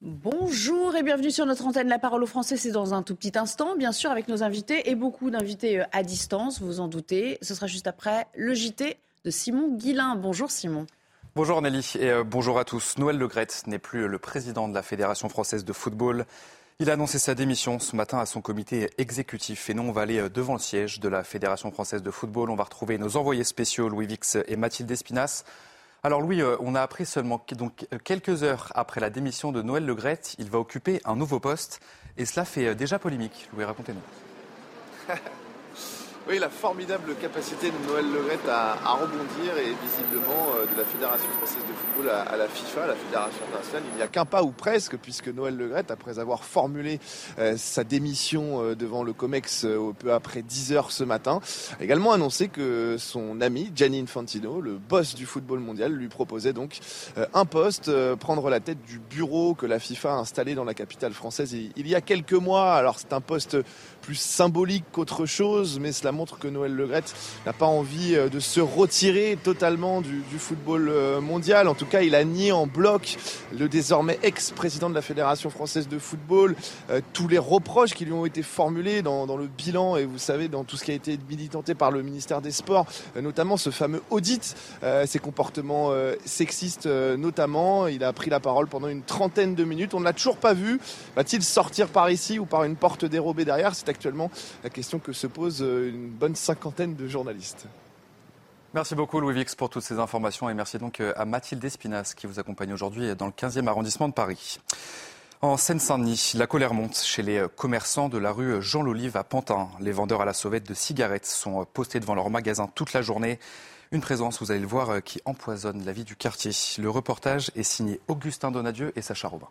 Bonjour et bienvenue sur notre antenne La Parole aux Français. C'est dans un tout petit instant, bien sûr, avec nos invités et beaucoup d'invités euh, à distance, vous en doutez. Ce sera juste après le JT de Simon Guillain. Bonjour Simon. Bonjour Nelly et euh, bonjour à tous. Noël Legrette n'est plus le président de la Fédération française de football. Il a annoncé sa démission ce matin à son comité exécutif. Et nous, on va aller euh, devant le siège de la Fédération française de football. On va retrouver nos envoyés spéciaux, Louis Vix et Mathilde Espinas. Alors Louis, euh, on a appris seulement donc, quelques heures après la démission de Noël Legrette, il va occuper un nouveau poste. Et cela fait déjà polémique. Louis, racontez-nous. Oui, la formidable capacité de Noël Legrette à, rebondir et visiblement euh, de la Fédération française de football à, la FIFA, la Fédération internationale. Il n'y a qu'un pas ou presque, puisque Noël Legrette, après avoir formulé euh, sa démission euh, devant le COMEX peu après 10 heures ce matin, a également annoncé que son ami Gianni Infantino, le boss du football mondial, lui proposait donc un poste, prendre la tête du bureau que la FIFA a installé dans la capitale française il y a quelques mois. Alors c'est un poste plus symbolique qu'autre chose, mais cela montre que Noël Legrette n'a pas envie euh, de se retirer totalement du, football euh, mondial. En tout cas, il a nié en bloc le désormais ex-président de la Fédération française de football, euh, tous les reproches qui lui ont été formulés dans, le bilan et vous savez dans tout ce qui a été militanté par le ministère des Sports, notamment ce fameux audit, ses comportements sexistes notamment. Il a pris la parole pendant une trentaine de minutes. On ne l'a toujours pas vu. Va-t-il sortir par ici ou par une porte dérobée derrière? Actuellement la question que se pose euh, une bonne cinquantaine de journalistes. Merci beaucoup Louis Vix pour toutes ces informations et merci donc euh, à Mathilde Espinas qui vous accompagne aujourd'hui dans le 15e arrondissement de Paris. En Seine-Saint-Denis, la colère monte chez les commerçants de la rue Jean Lolive à Pantin. Les vendeurs à la sauvette de cigarettes sont postés devant leur magasin toute la journée. Une présence, vous allez le voir, qui empoisonne la vie du quartier. Le reportage est signé Augustin Donadieu et Sacha Robin.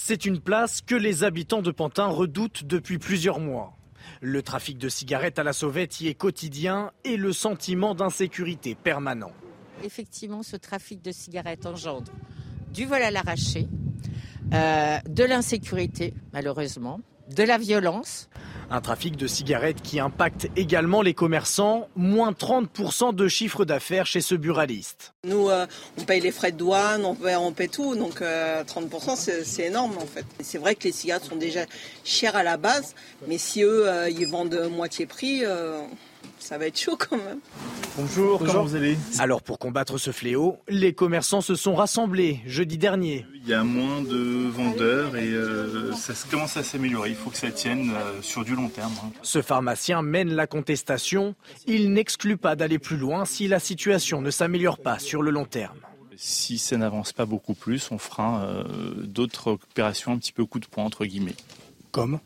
C'est une place que les habitants de Pantin redoutent depuis plusieurs mois. Le trafic de cigarettes à la sauvette y est quotidien et le sentiment d'insécurité permanent. Effectivement, ce trafic de cigarettes engendre du vol à l'arraché, euh, de l'insécurité, malheureusement, de la violence. Un trafic de cigarettes qui impacte également les commerçants, moins 30% de chiffre d'affaires chez ce buraliste. Nous, euh, on paye les frais de douane, on paye, tout, donc 30% euh, c'est énorme en fait. C'est vrai que les cigarettes sont déjà chères à la base, mais si eux, euh, ils vendent moitié prix, ça va être chaud quand même. Bonjour, comment vous allez Alors pour combattre ce fléau, les commerçants se sont rassemblés jeudi dernier. Il y a moins de vendeurs et euh, ça commence à s'améliorer. Il faut que ça tienne euh, sur du long terme. Hein. Ce pharmacien mène la contestation. Il n'exclut pas d'aller plus loin si la situation ne s'améliore pas sur le long terme. Si ça n'avance pas beaucoup plus, on fera euh, d'autres opérations un petit peu coup de poing entre guillemets. Comme?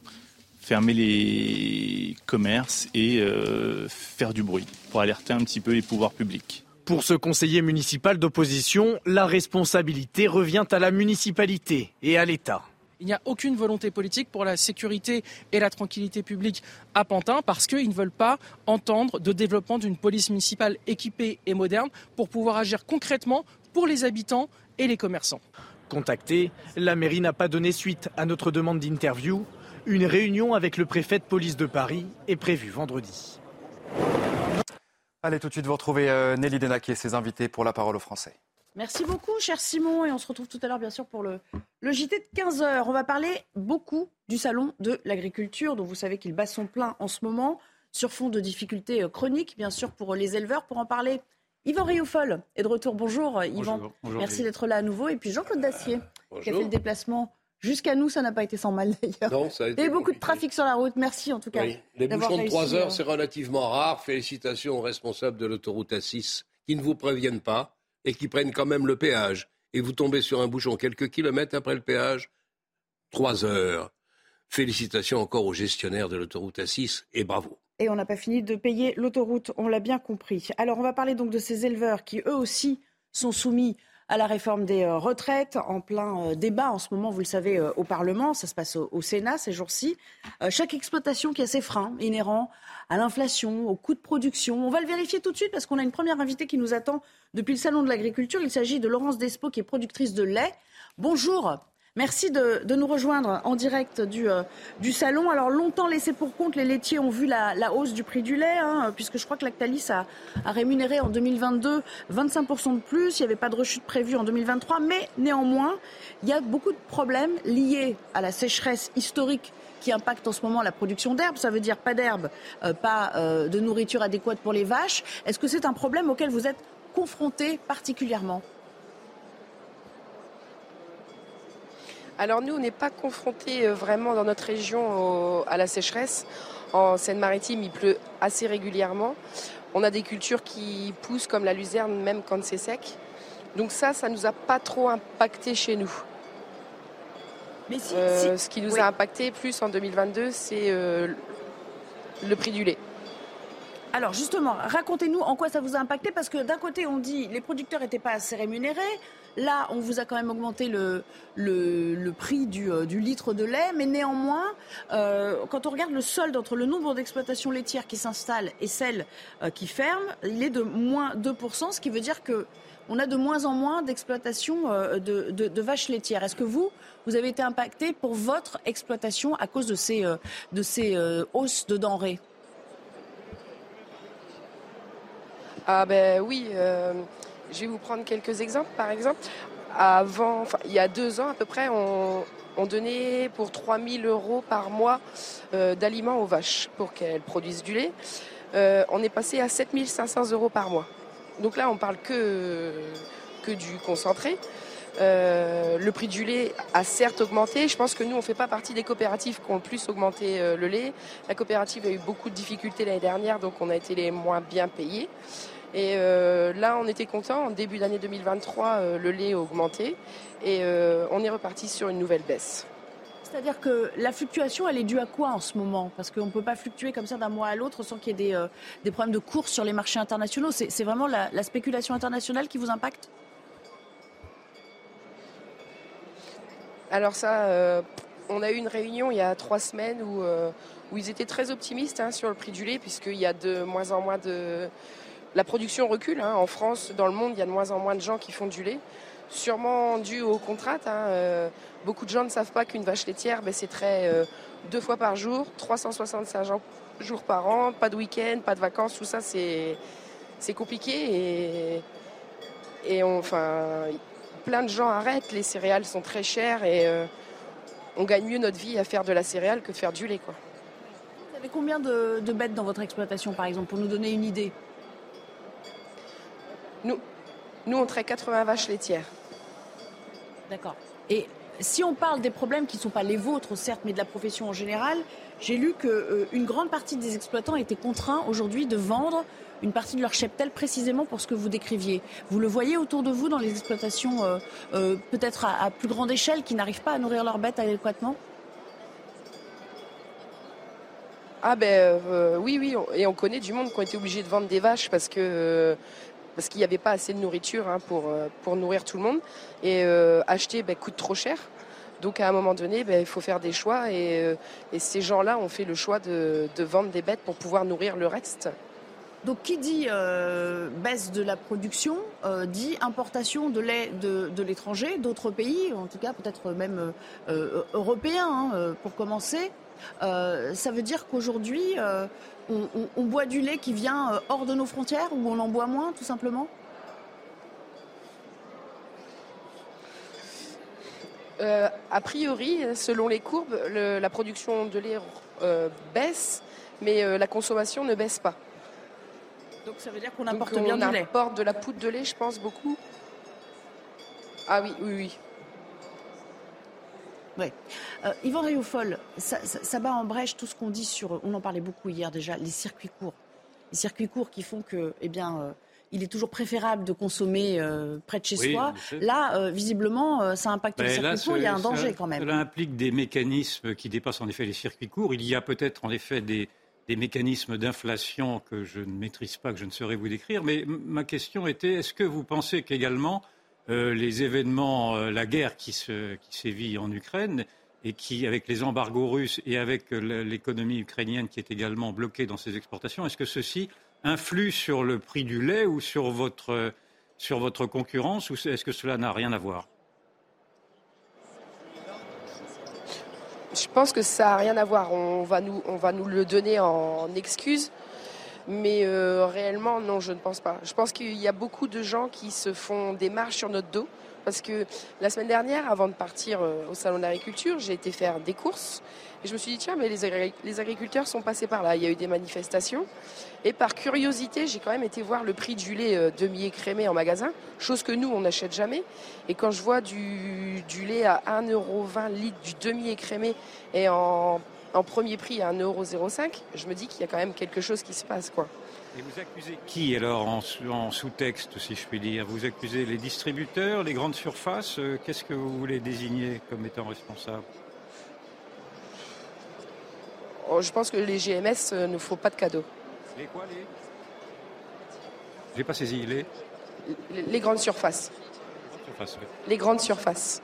Fermer les commerces et euh, faire du bruit pour alerter un petit peu les pouvoirs publics. Pour ce conseiller municipal d'opposition, la responsabilité revient à la municipalité et à l'État. Il n'y a aucune volonté politique pour la sécurité et la tranquillité publique à Pantin parce qu'ils ne veulent pas entendre de développement d'une police municipale équipée et moderne pour pouvoir agir concrètement pour les habitants et les commerçants. Contacté, la mairie n'a pas donné suite à notre demande d'interview. Une réunion avec le préfet de police de Paris est prévue vendredi. Allez tout de suite vous retrouver euh, Nelly Denac et ses invités pour la parole aux Français. Merci beaucoup, cher Simon. Et on se retrouve tout à l'heure, bien sûr, pour le, le JT de 15h. On va parler beaucoup du salon de l'agriculture, dont vous savez qu'il bat son plein en ce moment, sur fond de difficultés euh, chroniques, bien sûr, pour les éleveurs. Pour en parler, Yvan Rioufol est de retour. Bonjour, Yvan. Merci d'être là à nouveau. Et puis Jean-Claude Dacier, qui a fait le déplacement Jusqu'à nous, ça n'a pas été sans mal d'ailleurs. Non, ça a été. Il y a eu beaucoup de trafic sur la route. Merci en tout cas. Les bouchons de 3 heures, euh, c'est relativement rare. Félicitations aux responsables de l'autoroute A6 qui ne vous préviennent pas et qui prennent quand même le péage. Et vous tombez sur un bouchon quelques kilomètres après le péage. 3 heures. Félicitations encore aux gestionnaires de l'autoroute A6 et bravo. Et on n'a pas fini de payer l'autoroute, on l'a bien compris. Alors on va parler donc de ces éleveurs qui eux aussi sont soumis à la réforme des euh, retraites, en plein euh, débat en ce moment, vous le savez, euh, au Parlement. Ça se passe au, Sénat ces jours-ci. chaque exploitation qui a ses freins inhérents à l'inflation, au coût de production. On va le vérifier tout de suite parce qu'on a une première invitée qui nous attend depuis le Salon de l'Agriculture. Il s'agit de Laurence Despo, qui est productrice de lait. Bonjour. Merci de, nous rejoindre en direct du, euh, du salon. Alors longtemps laissé pour compte, les laitiers ont vu la, hausse du prix du lait, hein, puisque je crois que Lactalis a, a rémunéré en 2022 25% de plus. Il n'y avait pas de rechute prévue en 2023, mais néanmoins, il y a beaucoup de problèmes liés à la sécheresse historique qui impacte en ce moment la production d'herbe. Ça veut dire pas d'herbe, euh, pas euh, de nourriture adéquate pour les vaches. Est-ce que c'est un problème auquel vous êtes confronté particulièrement? Alors nous, on n'est pas confronté euh, vraiment dans notre région à la sécheresse. En Seine-Maritime, il pleut assez régulièrement. On a des cultures qui poussent comme la luzerne même quand c'est sec. Donc ça, ça nous a pas trop impacté chez nous. Mais si, euh, Ce qui nous a impacté plus en 2022, c'est euh, le prix du lait. Alors justement, racontez-nous en quoi ça vous a impacté, parce que d'un côté on dit les producteurs n'étaient pas assez rémunérés, là on vous a quand même augmenté le, prix euh, du, litre de lait, mais néanmoins, euh, quand on regarde le solde entre le nombre d'exploitations laitières qui s'installent et celles euh, qui ferment, il est de moins 2%, ce qui veut dire que on a de moins en moins d'exploitations de, de, vaches laitières. Est-ce que vous, vous avez été impacté pour votre exploitation à cause de ces, hausses de denrées? Ah ben oui, je vais vous prendre quelques exemples. Par exemple, avant, il y a deux ans à peu près, on, donnait pour 3000 euros par mois euh, d'aliments aux vaches pour qu'elles produisent du lait. Euh, on est passé à 7500 euros par mois. Donc là, on parle que, que du concentré. le prix du lait a certes augmenté. Je pense que nous, on ne fait pas partie des coopératives qui ont le plus augmenté le lait. La coopérative a eu beaucoup de difficultés l'année dernière, donc on a été les moins bien payés. Et euh, là, on était content. En début d'année 2023, euh, le lait a augmenté et euh, on est reparti sur une nouvelle baisse. C'est-à-dire que la fluctuation, elle est due à quoi en ce moment? Parce qu'on ne peut pas fluctuer comme ça d'un mois à l'autre sans qu'il y ait des, problèmes de course sur les marchés internationaux. C'est vraiment la, spéculation internationale qui vous impacte? Alors ça, on a eu une réunion il y a trois semaines où, où ils étaient très optimistes hein, sur le prix du lait, puisqu'il y a de moins en moins de, la production recule. Hein. En France, dans le monde, il y a de moins en moins de gens qui font du lait. Sûrement dû au contrat. Hein. Euh, beaucoup de gens ne savent pas qu'une vache laitière, ben, c'est très euh, deux fois par jour, 365 jours par an, pas de week-end, pas de vacances, tout ça, c'est, compliqué. Et, enfin, plein de gens arrêtent. Les céréales sont très chères et euh, on gagne mieux notre vie à faire de la céréale que faire du lait. Vous avez combien de bêtes dans votre exploitation, par exemple, pour nous donner une idée? Nous, nous, on traite 80 vaches laitières. D'accord. Et si on parle des problèmes qui ne sont pas les vôtres, certes, mais de la profession en général, j'ai lu qu'une euh, grande partie des exploitants étaient contraints aujourd'hui de vendre une partie de leur cheptel précisément pour ce que vous décriviez. Vous le voyez autour de vous dans les exploitations euh, euh, peut-être à, plus grande échelle qui n'arrivent pas à nourrir leurs bêtes adéquatement? Ah ben oui, oui, et on connaît du monde qui ont été obligés de vendre des vaches parce que parce qu'il n'y avait pas assez de nourriture hein, pour, euh, pour nourrir tout le monde. Et euh, acheter ben, coûte trop cher. Donc à un moment donné, ben, il faut faire des choix. Et, euh, ces gens-là ont fait le choix de, vendre des bêtes pour pouvoir nourrir le reste. Donc qui dit baisse de la production dit importation de lait de, l'étranger, d'autres pays, en tout cas peut-être même européens hein, pour commencer. ça veut dire qu'aujourd'hui, on, boit du lait qui vient euh, hors de nos frontières ou on en boit moins tout simplement? Euh, a priori, selon les courbes, la production de lait euh, baisse, mais la consommation ne baisse pas. Donc ça veut dire qu'on importe bien du lait. On importe de la poudre de lait, je pense, beaucoup. Ah oui, oui, oui. Oui. Euh, Yvan Rioufol, ça, bat en brèche tout ce qu'on dit sur, on en parlait beaucoup hier déjà, les circuits courts. Les circuits courts qui font que, eh bien, euh, il est toujours préférable de consommer euh, près de chez soi. Là, visiblement, ça impacte les circuits courts, il y a un danger quand même. Cela implique des mécanismes qui dépassent en effet les circuits courts. Il y a peut-être en effet des, des mécanismes d'inflation que je ne maîtrise pas, que je ne saurais vous décrire. Mais ma question était, est-ce que vous pensez qu'également euh, les événements, euh, la guerre qui, sévit en Ukraine et qui, avec les embargos russes et avec l'économie ukrainienne qui est également bloquée dans ses exportations, est-ce que ceci influe sur le prix du lait ou sur votre, sur votre concurrence ou est-ce que cela n'a rien à voir? Je pense que ça n'a rien à voir. On va nous, on va nous le donner en excuse. Mais euh, réellement, non, je ne pense pas. Je pense qu'il y a beaucoup de gens qui se font des marches sur notre dos. Parce que la semaine dernière, avant de partir euh, au Salon d'agriculture, j'ai été faire des courses. Et je me suis dit, tiens, mais les, agriculteurs sont passés par là. Il y a eu des manifestations. Et par curiosité, j'ai quand même été voir le prix du lait euh, demi-écrémé en magasin, chose que nous, on n'achète jamais. Et quand je vois du, du lait à 1,20€ litre du demi-écrémé et en en premier prix à 1,05€, je me dis qu'il y a quand même quelque chose qui se passe. Quoi. Et vous accusez qui alors en, sous-texte, si je puis dire? Vous accusez les distributeurs, les grandes surfaces euh, Qu'est-ce que vous voulez désigner comme étant responsable? Oh, Je pense que les GMS euh, ne font pas de cadeaux. Les quoi les? J'ai pas saisi. Les? Les, grandes surfaces. Les grandes surfaces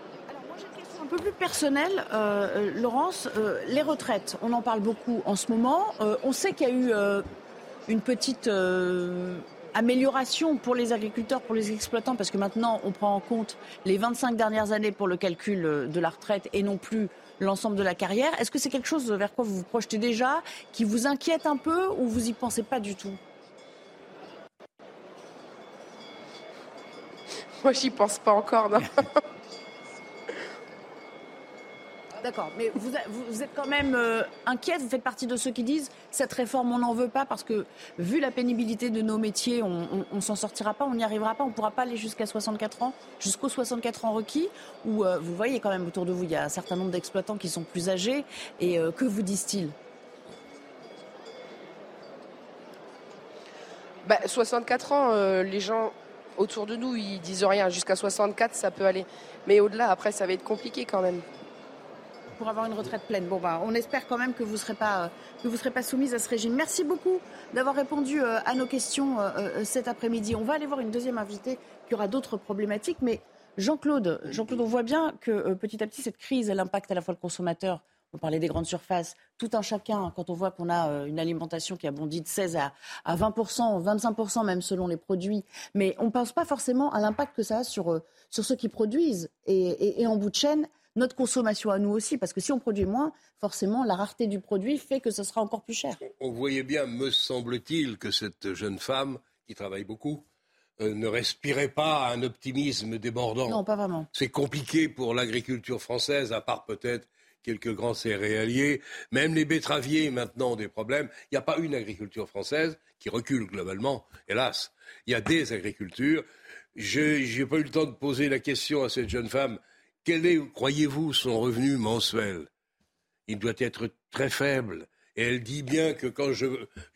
peu plus personnel, euh, euh, Laurence, euh, les retraites, on en parle beaucoup en ce moment. on sait qu'il y a eu une petite amélioration pour les agriculteurs, pour les exploitants, parce que maintenant on prend en compte les 25 dernières années pour le calcul de la retraite et non plus l'ensemble de la carrière. Est-ce que c'est quelque chose vers quoi vous vous projetez déjà, qui vous inquiète un peu ou vous y pensez pas du tout? Moi, j'y pense pas encore. Non D'accord, mais vous, êtes quand même euh, inquiète, vous faites partie de ceux qui disent cette réforme on n'en veut pas parce que vu la pénibilité de nos métiers, on, ne s'en sortira pas, on n'y arrivera pas, on ne pourra pas aller jusqu'à 64 ans, jusqu'aux 64 ans requis, ou euh, vous voyez quand même autour de vous, il y a un certain nombre d'exploitants qui sont plus âgés, et euh, que vous disent-ils? 64 bah, ans, les gens autour de nous, ils disent rien. Jusqu'à 64, ça peut aller. Mais au-delà, après, ça va être compliqué quand même pour avoir une retraite pleine. Bon, bah, on espère quand même que vous ne serez, pas, euh, que serez pas soumise à ce régime. Merci beaucoup d'avoir répondu euh, à nos questions euh, cet après-midi. On va aller voir une deuxième invitée qui aura d'autres problématiques. Mais Jean-Claude, Jean-Claude, on voit bien que petit à petit, cette crise, elle impacte à la fois le consommateur. On parlait des grandes surfaces. Tout un chacun, quand on voit qu'on a une alimentation qui a bondi de 16 à, à 20%, 25% même selon les produits. Mais on ne pense pas forcément à l'impact que ça a sur, sur ceux qui produisent. et en bout de chaîne, notre consommation à nous aussi, parce que si on produit moins, forcément, la rareté du produit fait que ce sera encore plus cher. On voyait bien, me semble-t-il, que cette jeune femme, qui travaille beaucoup, euh, ne respirait pas un optimisme débordant. Non, pas vraiment. C'est compliqué pour l'agriculture française, à part peut-être quelques grands céréaliers. Même les betteraviers, maintenant, ont des problèmes. Il n'y a pas une agriculture française qui recule globalement, hélas. Il y a des agricultures. Je n'ai pas eu le temps de poser la question à cette jeune femme quel est, croyez-vous, son revenu mensuel? Il doit être très faible. Et elle dit bien que quand je,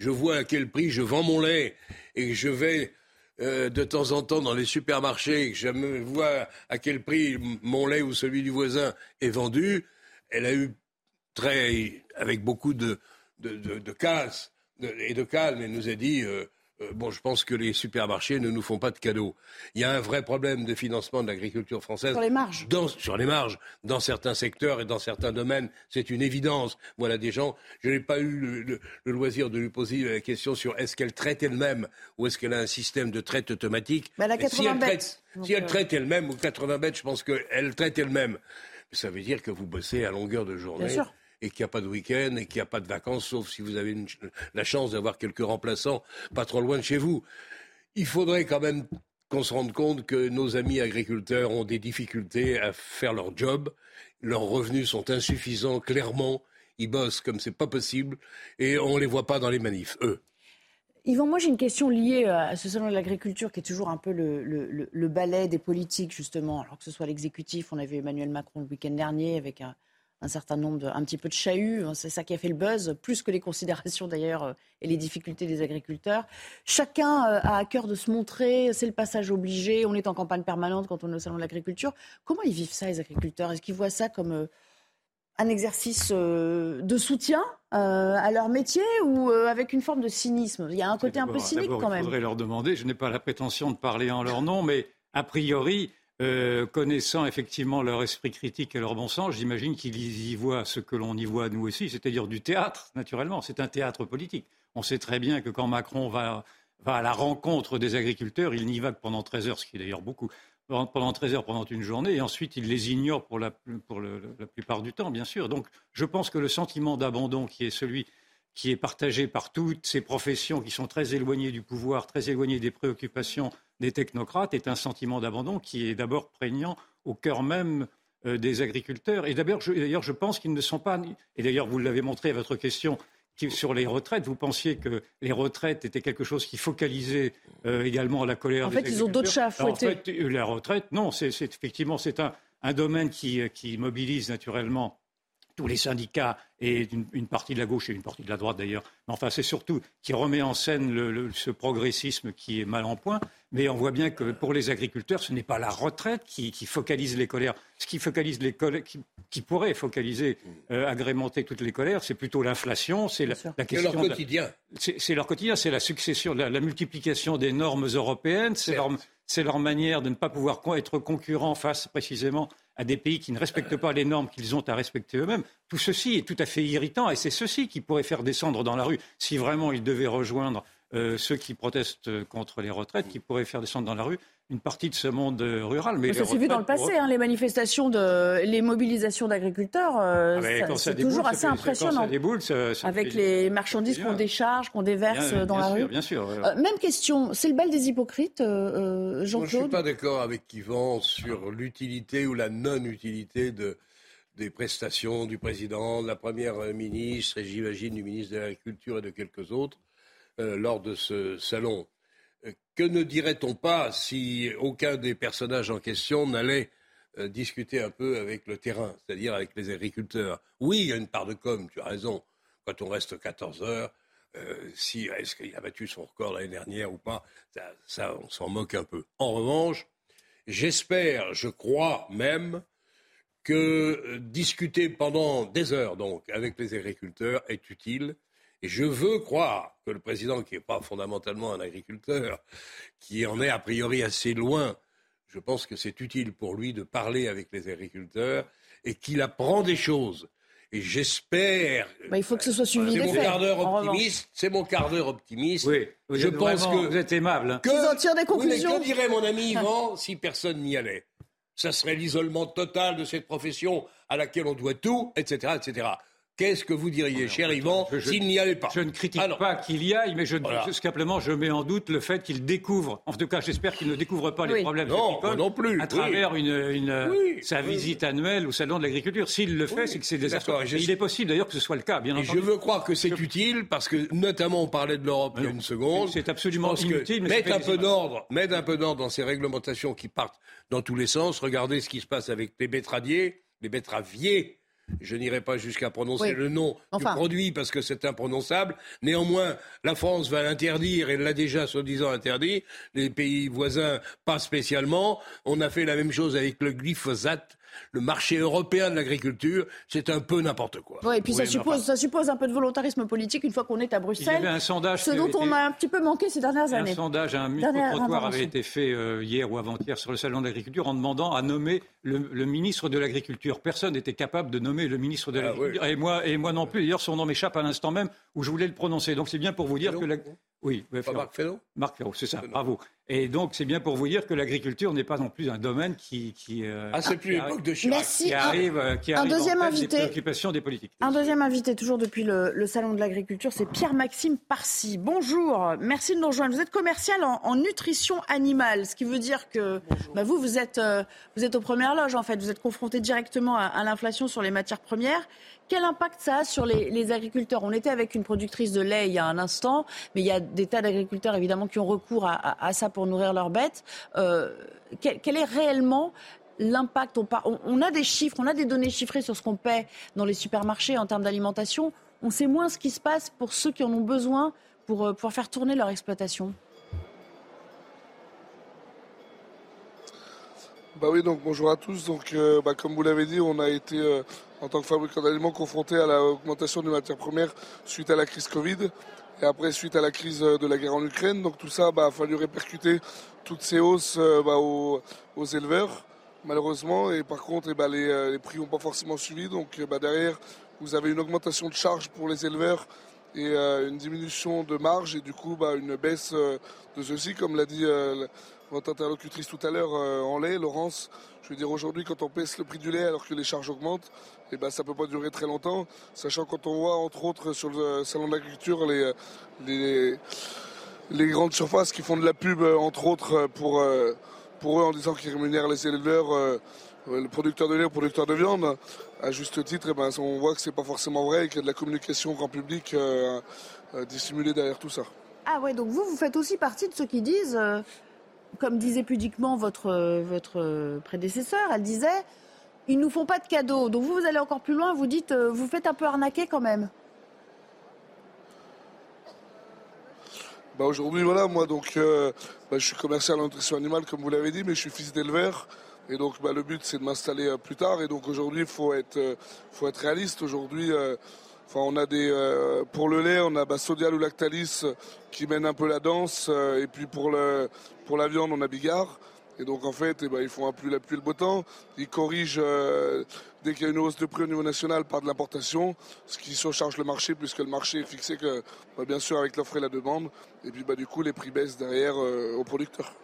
vois à quel prix je vends mon lait et que je vais euh, de temps en temps dans les supermarchés et que je vois à quel prix mon lait ou celui du voisin est vendu, elle a eu très, avec beaucoup de, de, casse et de calme, elle nous a dit euh, bon, je pense que les supermarchés ne nous font pas de cadeaux. Il y a un vrai problème de financement de l'agriculture française. Sur les marges. sur les marges. Dans certains secteurs et dans certains domaines, c'est une évidence. Voilà des gens, je n'ai pas eu le, loisir de lui poser la question sur est-ce qu'elle traite elle-même ou est-ce qu'elle a un système de traite automatique. Bah, elle si elle traite, si elle euh, traite elle-même, ou 80 bêtes, je pense qu'elle traite elle-même. Ça veut dire que vous bossez à longueur de journée. Bien sûr et qu'il n'y a pas de week-end et qu'il n'y a pas de vacances, sauf si vous avez la chance d'avoir quelques remplaçants pas trop loin de chez vous. Il faudrait quand même qu'on se rende compte que nos amis agriculteurs ont des difficultés à faire leur job. Leurs revenus sont insuffisants, clairement. Ils bossent comme c'est pas possible et on les voit pas dans les manifs, eux. Yvan, moi j'ai une question liée à ce salon de l'agriculture qui est toujours un peu le, le, ballet des politiques, justement. Alors que ce soit l'exécutif, on avait Emmanuel Macron le week-end dernier avec un, un certain nombre, de, un petit peu de chahut. Hein, c'est ça qui a fait le buzz, plus que les considérations d'ailleurs euh, et les difficultés des agriculteurs. Chacun euh, a à cœur de se montrer, c'est le passage obligé. On est en campagne permanente quand on est au salon de l'agriculture. Comment ils vivent ça, les agriculteurs? Est-ce qu'ils voient ça comme euh, un exercice de soutien à leur métier ou avec une forme de cynisme? Il y a un côté un peu cynique quand même. Il faudrait leur demander. Je n'ai pas la prétention de parler en leur nom, mais a priori euh, connaissant effectivement leur esprit critique et leur bon sens, j'imagine qu'ils y voient ce que l'on y voit nous aussi, c'est-à-dire du théâtre, naturellement. C'est un théâtre politique. On sait très bien que quand Macron va, à la rencontre des agriculteurs, il n'y va que pendant 13 heures, ce qui est d'ailleurs beaucoup. pendant 13 heures pendant une journée et ensuite ils les ignorent pour, la plupart du temps, bien sûr. Donc je pense que le sentiment d'abandon qui est celui qui est partagé par toutes ces professions qui sont très éloignées du pouvoir, très éloignées des préoccupations des technocrates, est un sentiment d'abandon qui est d'abord prégnant au cœur même euh, des agriculteurs. Et d'ailleurs, je, je pense qu'ils ne sont pas. Et d'ailleurs, vous l'avez montré à votre question sur les retraites, vous pensiez que les retraites étaient quelque chose qui focalisait euh, également la colère. En fait, ils ont d'autres chats à fouetter. En fait, euh, la retraite, non, c'est effectivement c'est un, un, domaine qui, qui mobilise naturellement tous les syndicats et une, partie de la gauche et une partie de la droite d'ailleurs. Mais enfin, c'est surtout qui remet en scène ce progressisme qui est mal en point. Mais on voit bien que pour les agriculteurs, ce n'est pas la retraite qui, focalise les colères. Ce qui focalise les colères, qui, pourrait focaliser, euh, agrémenter toutes les colères, c'est plutôt l'inflation, c'est la, question. C'est leur quotidien. C'est leur quotidien, c'est la succession, la, la, multiplication des normes européennes, c'est leur, leur manière de ne pas pouvoir être concurrent face précisément à des pays qui ne respectent pas les normes qu'ils ont à respecter eux-mêmes. Tout ceci est tout à fait irritant et c'est ceci qui pourrait faire descendre dans la rue, si vraiment ils devaient rejoindre euh, ceux qui protestent contre les retraites, qui pourraient faire descendre dans la rue une partie de ce monde euh, rural. Mais, ça s'est vu dans le passé, hein, les manifestations, de, les mobilisations d'agriculteurs, euh, ah, c'est toujours assez impressionnant. avec les marchandises qu'on décharge, qu'on déverse dans la rue. Bien sûr. même question, c'est le bal des hypocrites, Jean-Claude Je ne suis pas d'accord avec Yvan sur l'utilité ou la non-utilité de, des prestations du président, de la première ministre et j'imagine du ministre de l'Agriculture et de quelques autres lors de ce salon. Que ne dirait-on pas si aucun des personnages en question n'allait euh, discuter un peu avec le terrain, c'est-à-dire avec les agriculteurs? Oui, il y a une part de com, tu as raison. Quand on reste 14 heures, euh, si est-ce qu'il a battu son record l'année dernière ou pas, ça, on s'en moque un peu. En revanche, j'espère, je crois même que euh, discuter pendant des heures donc avec les agriculteurs est utile et je veux croire que le président, qui n'est pas fondamentalement un agriculteur, qui en est a priori assez loin, je pense que c'est utile pour lui de parler avec les agriculteurs et qu'il apprend des choses. Et j'espère. Bah, il faut que ce soit suivi C'est mon quart d'heure optimiste. C'est mon quart d'heure optimiste. Oui, je pense que vous êtes aimable. Hein. Que, en tirent des conclusions. que dirait mon ami Yvan si personne n'y allait? Ça serait l'isolement total de cette profession à laquelle on doit tout, etc., etc. Qu'est-ce que vous diriez, cher Yvan, s'il n'y allait pas Je ne critique ah pas qu'il y aille, mais je, simplement je mets en doute le fait qu'il découvre, en tout cas j'espère qu'il ne découvre pas les problèmes non, non plus, à travers une, sa visite annuelle au Salon de l'Agriculture. S'il le fait, c'est que c'est désastreux. Il est possible d'ailleurs que ce soit le cas, bien entendu. Je veux croire que c'est utile, parce que notamment on parlait de l'Europe il y a une seconde. C'est absolument inutile. mettre un peu d'ordre, mettre un peu d'ordre dans ces réglementations qui partent dans tous les sens. Regardez ce qui se passe avec les betteraviers, les betteraviers je n'irai pas jusqu'à prononcer le nom du produit parce que c'est imprononçable. Néanmoins, la France va l'interdire et l'a déjà soi-disant interdit. Les pays voisins, pas spécialement. On a fait la même chose avec le glyphosate le marché européen de l'agriculture, c'est un peu n'importe quoi. Oui, et puis ça, suppose, ça suppose un peu de volontarisme politique une fois qu'on est à Bruxelles. Il y avait un sondage ce dont on a un petit peu manqué ces dernières années. Un sondage, un micro-trottoir avait été fait euh, hier ou avant-hier sur le salon de l'agriculture en demandant à nommer le, ministre de l'agriculture. Personne n'était capable de nommer le ministre de ah l'agriculture. et, moi, et moi non plus. D'ailleurs, son nom m'échappe à l'instant même où je voulais le prononcer. Donc c'est bien pour vous dire que... La... Oui, Marc Fesneau Marc Ferro, c'est ça, bravo. Et donc, c'est bien pour vous dire que l'agriculture n'est pas non plus un domaine qui. qui euh, ah, c'est plus l'époque de Chirac. Merci. Qui arrive, un, qui arrive un deuxième en invité. des préoccupations des politiques. Un deuxième invité, toujours depuis le, Salon de l'Agriculture, c'est Pierre-Maxime Parcy. Bonjour, merci de nous rejoindre. Vous êtes commercial en, nutrition animale, ce qui veut dire que bah, vous, vous êtes, euh, vous êtes aux premières loges, en fait. Vous êtes confronté directement à l'inflation sur les matières premières. Quel impact ça a sur les, agriculteurs? On était avec une productrice de lait il y a un instant, mais il y a des tas d'agriculteurs évidemment qui ont recours à, ça pour nourrir leurs bêtes. Euh, quel, est réellement l'impact? On, a des chiffres, on a des données chiffrées sur ce qu'on paie dans les supermarchés en termes d'alimentation. On sait moins ce qui se passe pour ceux qui en ont besoin pour euh, pouvoir faire tourner leur exploitation. Bah oui, donc bonjour à tous. Donc, euh, bah, comme vous l'avez dit, on a été en tant que fabricant d'aliments confronté à l'augmentation des matières premières suite à la crise Covid et après suite à la crise de la guerre en Ukraine. Donc tout ça, bah, a fallu répercuter toutes ces hausses euh, bah, aux, éleveurs, malheureusement. Et par contre, eh bah, euh, les, prix n'ont pas forcément suivi. Donc derrière, vous avez une augmentation de charges pour les éleveurs et euh, une diminution de marge et du coup bah, une baisse euh, de ceci, comme l'a dit euh, votre interlocutrice tout à l'heure en lait, Laurence. Je veux dire aujourd'hui quand on baisse le prix du lait alors que les charges augmentent, eh ben, ça ne peut pas durer très longtemps, sachant quand on voit entre autres sur le salon de l'agriculture les, les, les, grandes surfaces qui font de la pub entre autres pour, pour eux en disant qu'ils rémunèrent les éleveurs le producteur de lait, le producteur de viande, à juste titre, eh ben, on voit que c'est pas forcément vrai et qu'il y a de la communication grand public euh, euh, dissimulée derrière tout ça. Ah ouais, donc vous, vous faites aussi partie de ceux qui disent, euh, comme disait pudiquement votre, votre prédécesseur, elle disait, ils nous font pas de cadeaux. Donc vous, vous allez encore plus loin, vous dites, vous faites un peu arnaquer quand même. Bah aujourd'hui, voilà, moi donc, bah, je suis commercial en nutrition animale, comme vous l'avez dit, mais je suis fils d'éleveur. Et donc bah, le but c'est de m'installer euh, plus tard. Et donc aujourd'hui il faut être, euh, réaliste. Aujourd'hui, euh, on a des pour le lait, on a bah, Sodial ou Lactalis qui mènent un peu la danse. et puis pour le pour la viande, on a Bigard. Et donc en fait, eh ben, ils font un plus la pluie le beau temps. Ils corrigent dès qu'il y a une hausse de prix au niveau national par de l'importation, ce qui surcharge le marché puisque le marché est fixé bah, bien sûr avec l'offre et la demande. Et puis bah, du coup, les prix baissent derrière aux producteurs.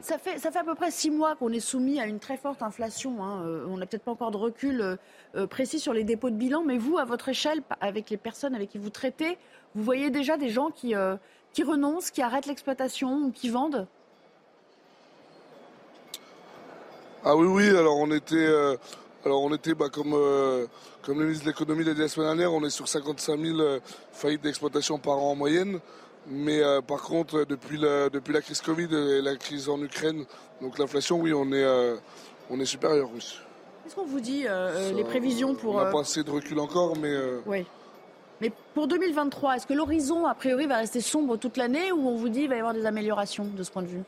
Ça fait, à peu près six mois qu'on est soumis à une très forte inflation. Hein. Euh, on n'a peut-être pas encore de recul euh, euh, précis sur les dépôts de bilan, mais vous, à votre échelle, avec les personnes avec qui vous traitez, vous voyez déjà des gens qui renoncent, qui arrêtent l'exploitation ou qui vendent? Ah oui, oui, alors on était, alors on était bah, comme, comme le ministre de l'économie l'a dit la semaine dernière, on est sur 55 000 faillites d'exploitation par an en moyenne. Mais euh, par contre, depuis la, depuis la crise Covid et la crise en Ukraine, donc l'inflation, oui, on est, euh, on est supérieur. Oui. Qu'est-ce qu'on vous dit, euh, les prévisions pour... On n'a pas assez de recul encore, mais... Oui. Mais pour 2023, est-ce que l'horizon, a priori, va rester sombre toute l'année ou on vous dit qu'il va y avoir des améliorations de ce point de vue?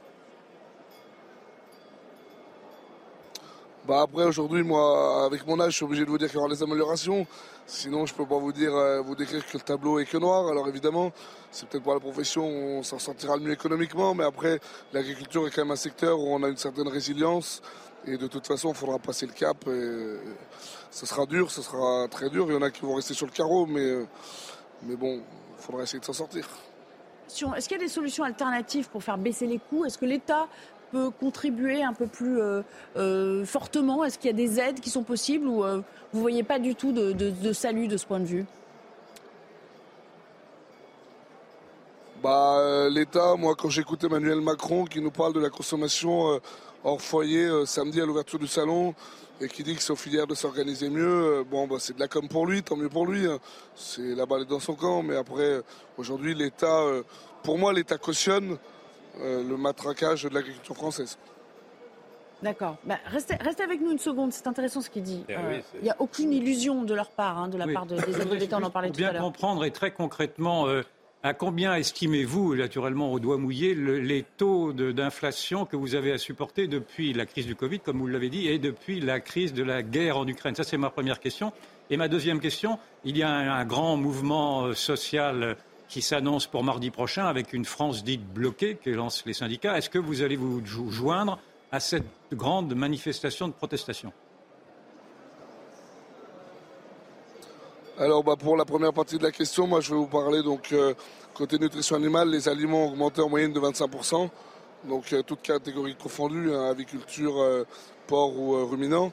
Bah après aujourd'hui moi avec mon âge je suis obligé de vous dire qu'il y aura des améliorations. Sinon je peux pas vous dire vous décrire que le tableau est que noir. Alors évidemment c'est peut-être pour la profession on s'en sortira le mieux économiquement, mais après l'agriculture est quand même un secteur où on a une certaine résilience et de toute façon il faudra passer le cap. Et ce sera dur, ce sera très dur. Il y en a qui vont rester sur le carreau, mais, mais bon, il faudra essayer de s'en sortir. Est-ce qu'il y a des solutions alternatives pour faire baisser les coûts? Est-ce que l'État contribuer un peu plus euh, euh, fortement? Est-ce qu'il y a des aides qui sont possibles ou euh, vous ne voyez pas du tout de salut de ce point de vue? Bah, L'État, moi, quand j'écoute Emmanuel Macron qui nous parle de la consommation hors foyer samedi à l'ouverture du salon et qui dit que c'est aux filières de s'organiser mieux, bon, bah, c'est de la com pour lui, tant mieux pour lui. Hein. C'est la balle dans son camp. Mais après, aujourd'hui, l'État, pour moi, l'État cautionne le matraquage de l'agriculture française. D'accord. Bah, restez, avec nous une seconde, c'est intéressant ce qu'il dit. Eh il n'y a aucune illusion de leur part, hein, de la part des aides d'État, on en parlait tout à l'heure. Bien comprendre et très concrètement, à combien estimez-vous, naturellement au doigt mouillé, les taux d'inflation que vous avez à supporter depuis la crise du Covid, comme vous l'avez dit, et depuis la crise de la guerre en Ukraine? Ça, c'est ma première question. Et ma deuxième question, il y a un, grand mouvement euh, social qui s'annonce pour mardi prochain avec une France dite bloquée que lancent les syndicats. Est-ce que vous allez vous joindre à cette grande manifestation de protestation? Alors bah, pour la première partie de la question, moi je vais vous parler donc euh, côté nutrition animale, les aliments ont augmenté en moyenne de 25%, donc euh, toutes catégories confondues, hein, aviculture, euh, porc ou ruminant.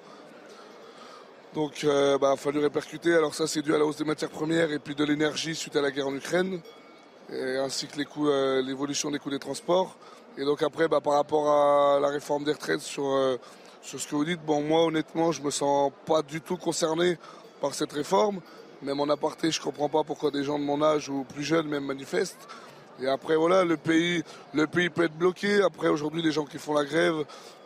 Donc il bah, a fallu répercuter, alors ça c'est dû à la hausse des matières premières et puis de l'énergie suite à la guerre en Ukraine, ainsi que l'évolution des coûts des transports. Et donc après bah, par rapport à la réforme des retraites sur, sur ce que vous dites, bon moi honnêtement je me sens pas du tout concerné par cette réforme. Même en aparté, je ne comprends pas pourquoi des gens de mon âge ou plus jeunes même manifestent. Et après, voilà, le pays, le pays peut être bloqué. Après, aujourd'hui, les gens qui font la grève,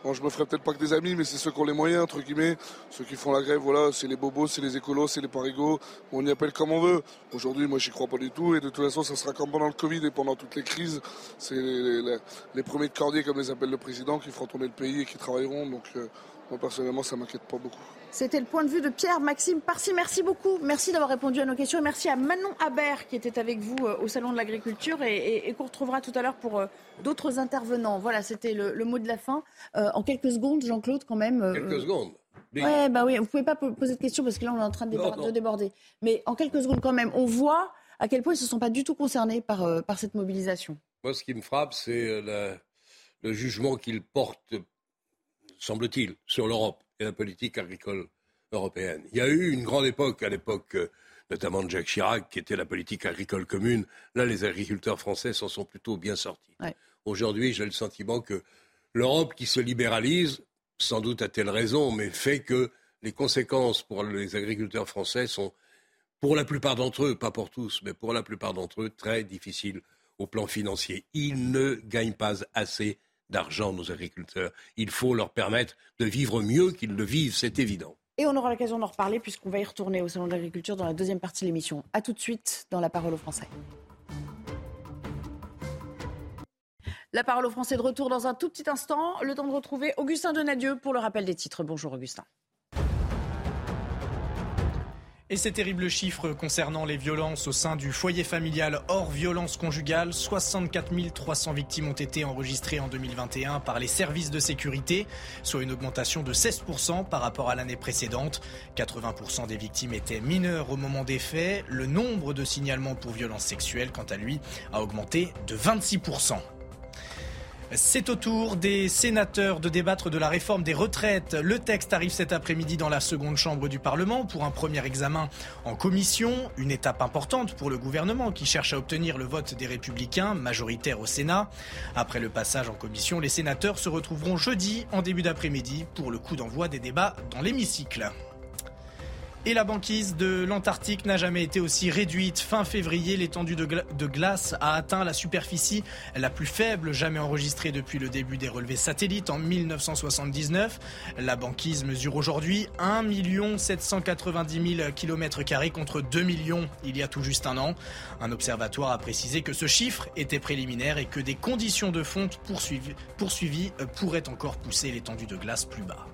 bon, je me ferai peut-être pas que des amis, mais c'est ceux qui ont les moyens, entre guillemets. Ceux qui font la grève, voilà, c'est les bobos, c'est les écolos, c'est les parigots. On y appelle comme on veut. Aujourd'hui, moi, j'y crois pas du tout. Et de toute façon, ça sera comme pendant le Covid et pendant toutes les crises. C'est les, premiers de cordier, comme les appelle le président, qui feront tourner le pays et qui travailleront. Donc, euh, moi, personnellement, ça m'inquiète pas beaucoup. C'était le point de vue de Pierre-Maxime Parcy. Merci beaucoup. Merci d'avoir répondu à nos questions. merci à Manon Habert qui était avec vous euh, au Salon de l'Agriculture et, qu'on retrouvera tout à l'heure pour euh, d'autres intervenants. Voilà, c'était le, mot de la fin. Euh, en quelques secondes, Jean-Claude, quand même. quelques secondes. Ouais, bah oui, vous pouvez pas poser de questions parce que là, on est en train de déborder. Mais en quelques secondes, quand même, on voit à quel point ils ne se sont pas du tout concernés par, par cette mobilisation. Moi, ce qui me frappe, c'est le jugement qu'ils portent, semble-t-il, sur l'Europe et la politique agricole européenne. Il y a eu une grande époque, à l'époque notamment de Jacques Chirac, qui était la politique agricole commune. Là, les agriculteurs français s'en sont plutôt bien sortis. Aujourd'hui, j'ai le sentiment que l'Europe qui se libéralise, sans doute a-t-elle raison, mais fait que les conséquences pour les agriculteurs français sont, pour la plupart d'entre eux, pas pour tous, mais pour la plupart d'entre eux, très difficiles au plan financier. Ils ne gagnent pas assez d'argent, nos agriculteurs. Il faut leur permettre de vivre mieux qu'ils le vivent, c'est évident. Et on aura l'occasion d'en reparler puisqu'on va y retourner au Salon de l'Agriculture dans la deuxième partie de l'émission. A tout de suite dans La Parole aux Français. La parole aux Français de retour dans un tout petit instant. Le temps de retrouver Augustin Donadieu pour le rappel des titres. Bonjour Augustin. Et ces terribles chiffres concernant les violences au sein du foyer familial hors violence conjugale, 64 300 victimes ont été enregistrées en 2021 par les services de sécurité, soit une augmentation de 16% par rapport à l'année précédente. 80% des victimes étaient mineures au moment des faits. Le nombre de signalements pour violences sexuelles, quant à lui, a augmenté de 26%. C'est au tour des sénateurs de débattre de la réforme des retraites. Le texte arrive cet après-midi dans la seconde chambre du Parlement pour un premier examen en commission, une étape importante pour le gouvernement qui cherche à obtenir le vote des républicains, majoritaire au Sénat. Après le passage en commission, les sénateurs se retrouveront jeudi en début d'après-midi pour le coup d'envoi des débats dans l'hémicycle. Et la banquise de l'Antarctique n'a jamais été aussi réduite. Fin février, l'étendue de, glace a atteint la superficie la plus faible jamais enregistrée depuis le début des relevés satellites en 1979. La banquise mesure aujourd'hui 1 790 000 km contre 2 millions il y a tout juste un an. Un observatoire a précisé que ce chiffre était préliminaire et que des conditions de fonte poursuivies pourraient encore pousser l'étendue de glace plus bas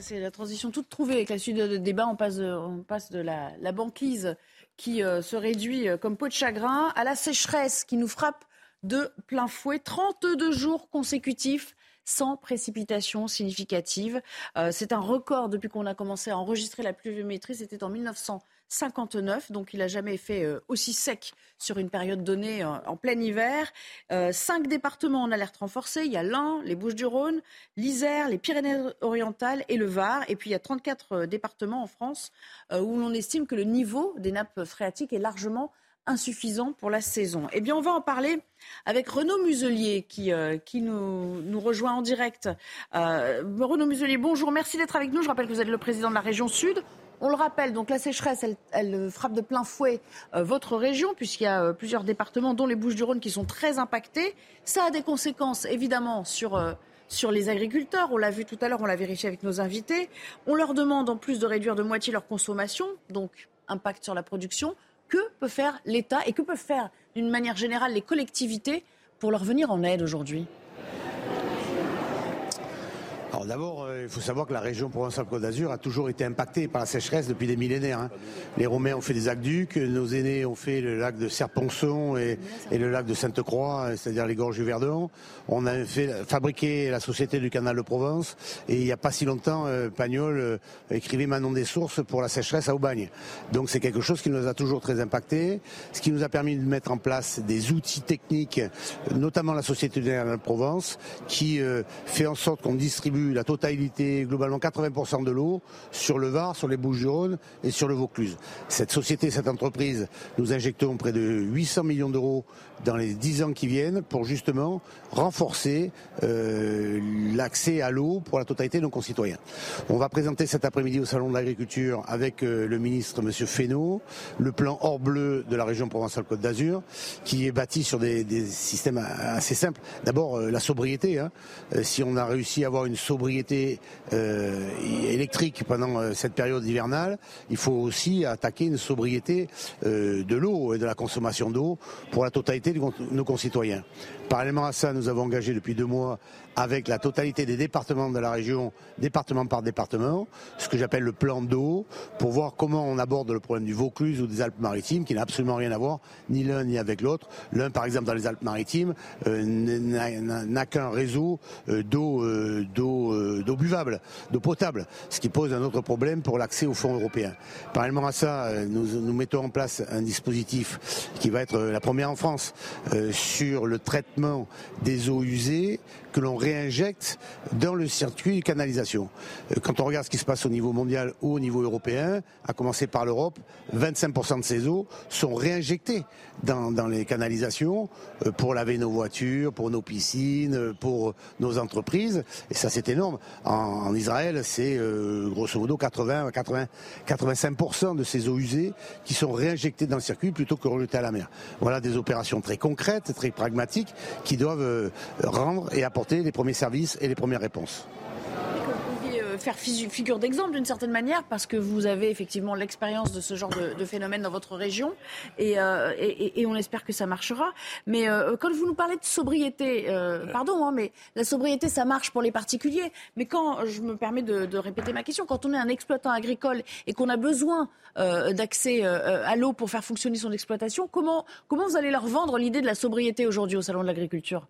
c'est la transition toute trouvée. Avec la suite de débat, on passe de, on passe de la, banquise qui euh, se réduit euh, comme peau de chagrin à la sécheresse qui nous frappe de plein fouet. 32 jours consécutifs sans précipitation significative. Euh, c'est un record depuis qu'on a commencé à enregistrer la pluviométrie. C'était en 1900. 59, donc il n'a jamais fait euh, aussi sec sur une période donnée euh, en plein hiver. Euh, cinq départements en alerte renforcée, il y a l'Ain, les Bouches-du-Rhône, l'Isère, les Pyrénées-Orientales et le Var. Et puis il y a 34 départements en France où l'on estime que le niveau des nappes phréatiques est largement insuffisant pour la saison. Eh bien, on va en parler avec Renaud Muselier qui, nous, rejoint en direct. Renaud Muselier, bonjour, merci d'être avec nous. Je rappelle que vous êtes le président de la région Sud. On le rappelle, donc la sécheresse, elle, frappe de plein fouet euh, votre région, puisqu'il y a euh, plusieurs départements, dont les Bouches-du-Rhône, qui sont très impactés. Ça a des conséquences, évidemment, sur, euh, sur les agriculteurs. On l'a vu tout à l'heure, on l'a vérifié avec nos invités. On leur demande en plus de réduire de moitié leur consommation, donc impact sur la production. Que peut faire l'État et que peuvent faire, d'une manière générale, les collectivités pour leur venir en aide aujourd'hui? Alors d'abord, euh, il faut savoir que la région Provence-Alpes-Côte d'Azur a toujours été impactée par la sécheresse depuis des millénaires. Hein. Les Romains ont fait des aqueducs, nos aînés ont fait le lac de Serponçon et, le lac de Sainte-Croix, c'est-à-dire les gorges du Verdon. On a fait fabriqué la société du canal de Provence et il n'y a pas si longtemps, euh, Pagnol euh, écrivait Manon des sources pour la sécheresse à Aubagne. Donc c'est quelque chose qui nous a toujours très impacté, ce qui nous a permis de mettre en place des outils techniques, notamment la société du canal de Provence, qui fait en sorte qu'on distribue la totalité, globalement 80% de l'eau sur le Var, sur les Bouches-du-Rhône et sur le Vaucluse. Cette société, cette entreprise, nous injectons près de 800 millions d'euros dans les 10 ans qui viennent pour justement renforcer euh, l'accès à l'eau pour la totalité de nos concitoyens. On va présenter cet après-midi au Salon de l'Agriculture avec euh, le ministre M. Fesneau le plan hors bleu de la région Provence-Alpes-Côte d'Azur qui est bâti sur des, systèmes assez simples. D'abord euh, la sobriété. Hein. si on a réussi à avoir une sobriété électrique pendant cette période hivernale, il faut aussi attaquer une sobriété de l'eau et de la consommation d'eau pour la totalité de nos concitoyens. Parallèlement à ça, nous avons engagé depuis deux mois avec la totalité des départements de la région, département par département, ce que j'appelle le plan d'eau, pour voir comment on aborde le problème du Vaucluse ou des Alpes-Maritimes, qui n'a absolument rien à voir, ni l'un ni avec l'autre. L'un, par exemple, dans les Alpes-Maritimes, euh, n'a qu'un réseau euh, d'eau, euh, d'eau d'eau d'eau buvable, d'eau potable, ce qui pose un autre problème pour l'accès aux fonds européens. Parallèlement à ça, nous, nous mettons en place un dispositif qui va être la première en France sur le traitement des eaux usées que l'on réinjecte dans le circuit de canalisation. Quand on regarde ce qui se passe au niveau mondial ou au niveau européen, à commencer par l'Europe, 25% de ces eaux sont réinjectées dans, les canalisations pour laver nos voitures, pour nos piscines, pour nos entreprises. Et ça, c'est énorme. En, Israël, c'est euh, grosso modo 80, 80, 85% de ces eaux usées qui sont réinjectées dans le circuit plutôt que rejetées à la mer. Voilà des opérations très concrètes, très pragmatiques, qui doivent euh, rendre et apporter les premiers services et les premières réponses faire figure d'exemple d'une certaine manière parce que vous avez effectivement l'expérience de ce genre de, phénomène dans votre région euh, et, on espère que ça marchera. Mais euh, quand vous nous parlez de sobriété, euh, pardon, hein, mais la sobriété ça marche pour les particuliers. Mais quand je me permets de, répéter ma question, quand on est un exploitant agricole et qu'on a besoin d'accès à l'eau pour faire fonctionner son exploitation, comment vous allez leur vendre l'idée de la sobriété aujourd'hui au salon de l'agriculture?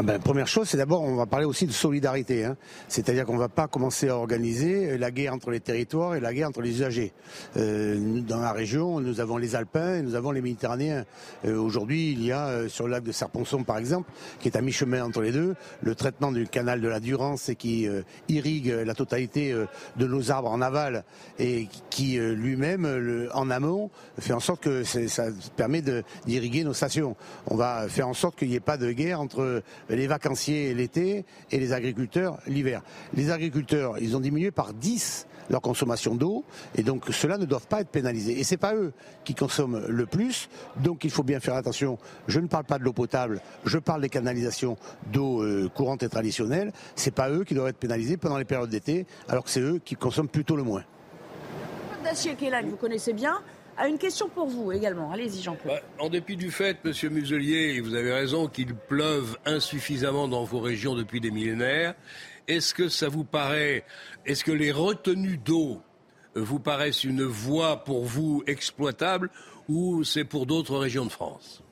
Ah ben, première chose, c'est d'abord, on va parler aussi de solidarité. Hein. C'est-à-dire qu'on ne va pas commencer à organiser la guerre entre les territoires et la guerre entre les usagers. Euh, dans la région, nous avons les Alpins et nous avons les Méditerranéens. Euh, Aujourd'hui, il y a euh, sur le lac de Serponçon, par exemple, qui est à mi-chemin entre les deux, le traitement du canal de la Durance et qui euh, irrigue la totalité euh, de nos arbres en aval et qui lui-même, en amont, fait en sorte que ça permet d'irriguer nos stations. On va faire en sorte qu'il n'y ait pas de guerre entre les vacanciers l'été et les agriculteurs l'hiver. Les agriculteurs, ils ont diminué par 10 leur consommation d'eau et donc ceux-là ne doivent pas être pénalisés. Et c'est pas eux qui consomment le plus, donc il faut bien faire attention. Je ne parle pas de l'eau potable, je parle des canalisations d'eau euh, courante et traditionnelle. C'est pas eux qui doivent être pénalisés pendant les périodes d'été, alors que c'est eux qui consomment plutôt le moins. Vous connaissez bien, a une question pour vous également. Allez-y, Jean-Claude. Bah, en dépit du fait, Monsieur Muselier, vous avez raison, qu'il pleuve insuffisamment dans vos régions depuis des millénaires, est-ce que ça vous paraît, est-ce que les retenues d'eau vous paraissent une voie pour vous exploitable ou c'est pour d'autres régions de France?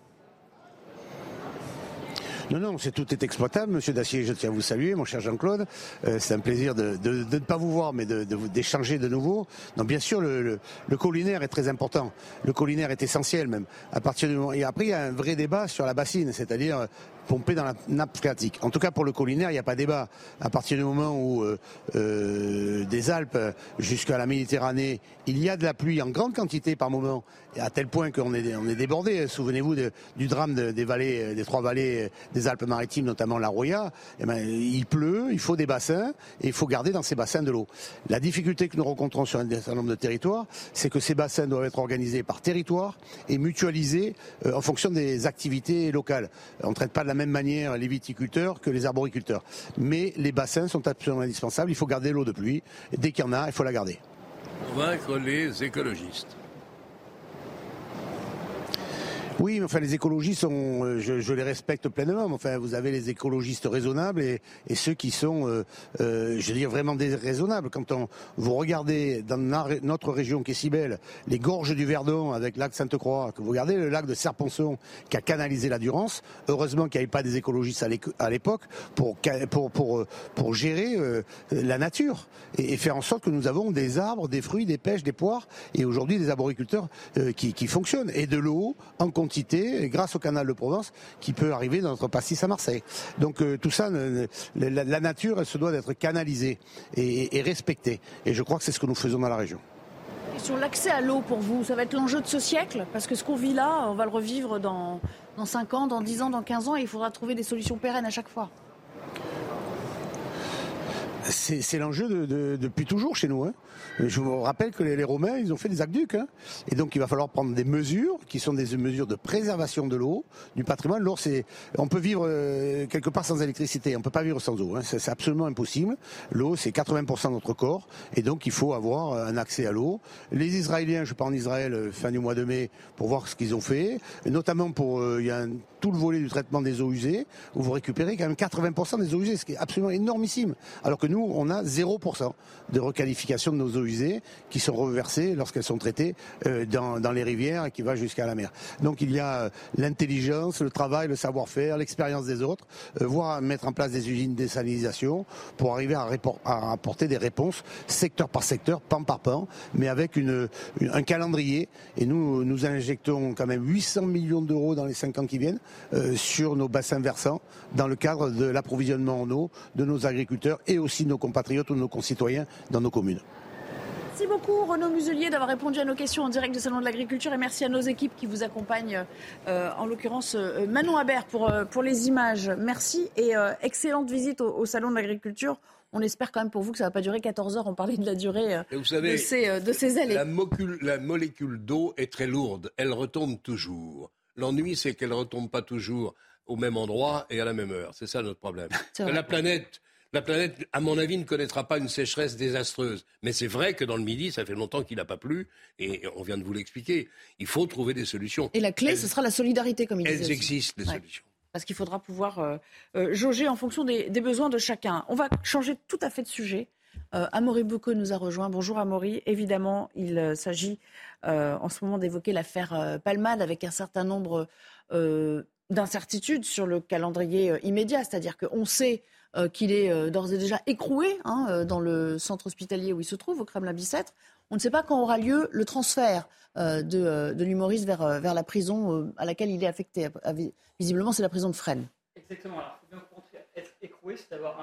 Non, non, c'est tout est exploitable, Monsieur Dacier. Je tiens à vous saluer, mon cher Jean-Claude. Euh, c'est un plaisir de, ne pas vous voir, mais d'échanger de, nouveau. Donc, bien sûr, le, le, collinaire est très important. Le collinaire est essentiel, même. À partir du moment et après, il y a un vrai débat sur la bassine, c'est-à-dire pomper dans la nappe phréatique. En tout cas, pour le collinaire, il n'y a pas débat. À partir du moment où euh, euh, des Alpes jusqu'à la Méditerranée, il y a de la pluie en grande quantité par moment, à tel point qu'on est, débordé. Souvenez-vous du drame des vallées, des trois vallées des Alpes-Maritimes, notamment la Roya. Eh ben, il pleut, il faut des bassins et il faut garder dans ces bassins de l'eau. La difficulté que nous rencontrons sur un certain nombre de territoires, c'est que ces bassins doivent être organisés par territoire et mutualisés euh, en fonction des activités locales. On ne traite pas de la même manière les viticulteurs que les arboriculteurs. Mais les bassins sont absolument indispensables. Il faut garder l'eau de pluie. dès qu'il y en a, il faut la garder. Convaincre les écologistes. Oui, mais enfin les écologistes sont, euh, je, les respecte pleinement. Mais enfin, vous avez les écologistes raisonnables et, ceux qui sont, euh, euh, je veux dire vraiment déraisonnables. Quand on, vous regardez dans notre région qui est si belle, les gorges du Verdon avec lac Sainte-Croix, que vous regardez le lac de Serponçon qui a canalisé la Durance. Heureusement qu'il n'y avait pas des écologistes à l'époque pour, pour, pour, pour gérer la nature et, faire en sorte que nous avons des arbres, des fruits, des pêches, des poires et aujourd'hui des arboriculteurs qui, qui fonctionnent et de l'eau en grâce au canal de Provence qui peut arriver dans notre pastis à Marseille. Donc euh, tout ça, la, nature, elle se doit d'être canalisée et, respectée. Et je crois que c'est ce que nous faisons dans la région. sur l'accès à l'eau pour vous, ça va être l'enjeu de ce siècle? Parce que ce qu'on vit là, on va le revivre dans, dans 5 ans, dans 10 ans, dans 15 ans, et il faudra trouver des solutions pérennes à chaque fois. C'est l'enjeu de, depuis toujours chez nous. Hein. Je vous rappelle que les, Romains, ils ont fait des aqueducs. Hein. Et donc, il va falloir prendre des mesures qui sont des mesures de préservation de l'eau, du patrimoine. L'eau, c'est, on peut vivre euh, quelque part sans électricité. On peut pas vivre sans eau. Hein. C'est absolument impossible. L'eau, c'est 80% de notre corps. Et donc, il faut avoir un accès à l'eau. Les Israéliens, je pars en Israël euh, fin du mois de mai pour voir ce qu'ils ont fait. Notamment pour, euh, il y a tout le volet du traitement des eaux usées où vous récupérez quand même 80% des eaux usées, ce qui est absolument énormissime. Alors que nous, nous, on a 0% de requalification de nos eaux usées qui sont reversées lorsqu'elles sont traitées euh, dans, les rivières et qui va jusqu'à la mer. Donc il y a euh, l'intelligence, le travail, le savoir-faire, l'expérience des autres, euh, voire mettre en place des usines de désalinisation pour arriver à, apporter des réponses secteur par secteur, pan par pan, mais avec un calendrier. Et nous, nous injectons quand même 800 millions d'euros dans les 5 ans qui viennent sur nos bassins versants dans le cadre de l'approvisionnement en eau de nos agriculteurs et aussi de nos compatriotes ou de nos concitoyens dans nos communes. Merci beaucoup Renaud Muselier d'avoir répondu à nos questions en direct du Salon de l'Agriculture et merci à nos équipes qui vous accompagnent, euh, en l'occurrence euh, Manon Habert pour, euh, pour les images. Merci et euh, excellente visite au, au Salon de l'Agriculture. On espère quand même pour vous que ça ne va pas durer 14 heures. On parlait de la durée vous savez, de, ces, de ces allées. La, mocule, la molécule d'eau est très lourde. Elle retombe toujours. L'ennui, c'est qu'elle ne retombe pas toujours au même endroit et à la même heure. C'est ça notre problème. La planète, la planète, à mon avis, ne connaîtra pas une sécheresse désastreuse. Mais c'est vrai que dans le Midi, ça fait longtemps qu'il n'a pas plu, et on vient de vous l'expliquer. Il faut trouver des solutions. Et la clé, elles, ce sera la solidarité, comme il Elles disait. existent, les Ouais. solutions. Parce qu'il faudra pouvoir euh, euh, jauger en fonction des, des, besoins de chacun. On va changer tout à fait de sujet. Euh, Amaury Boucaud nous a rejoint. Bonjour Amaury. Évidemment, il euh, s'agit en ce moment d'évoquer l'affaire euh, Palmade avec un certain nombre euh, d'incertitudes sur le calendrier euh, immédiat. C'est-à-dire qu'on sait euh, qu'il est euh, d'ores et déjà écroué hein, euh, dans le centre hospitalier où il se trouve, au Kremlin-Bicêtre. On ne sait pas quand aura lieu le transfert euh, de, de l'humoriste vers, vers la prison à laquelle il est affecté. Vi- Visiblement, c'est la prison de Fresnes. Exactement. Alors, faut bien comprendre qu'être écroué, c'est avoir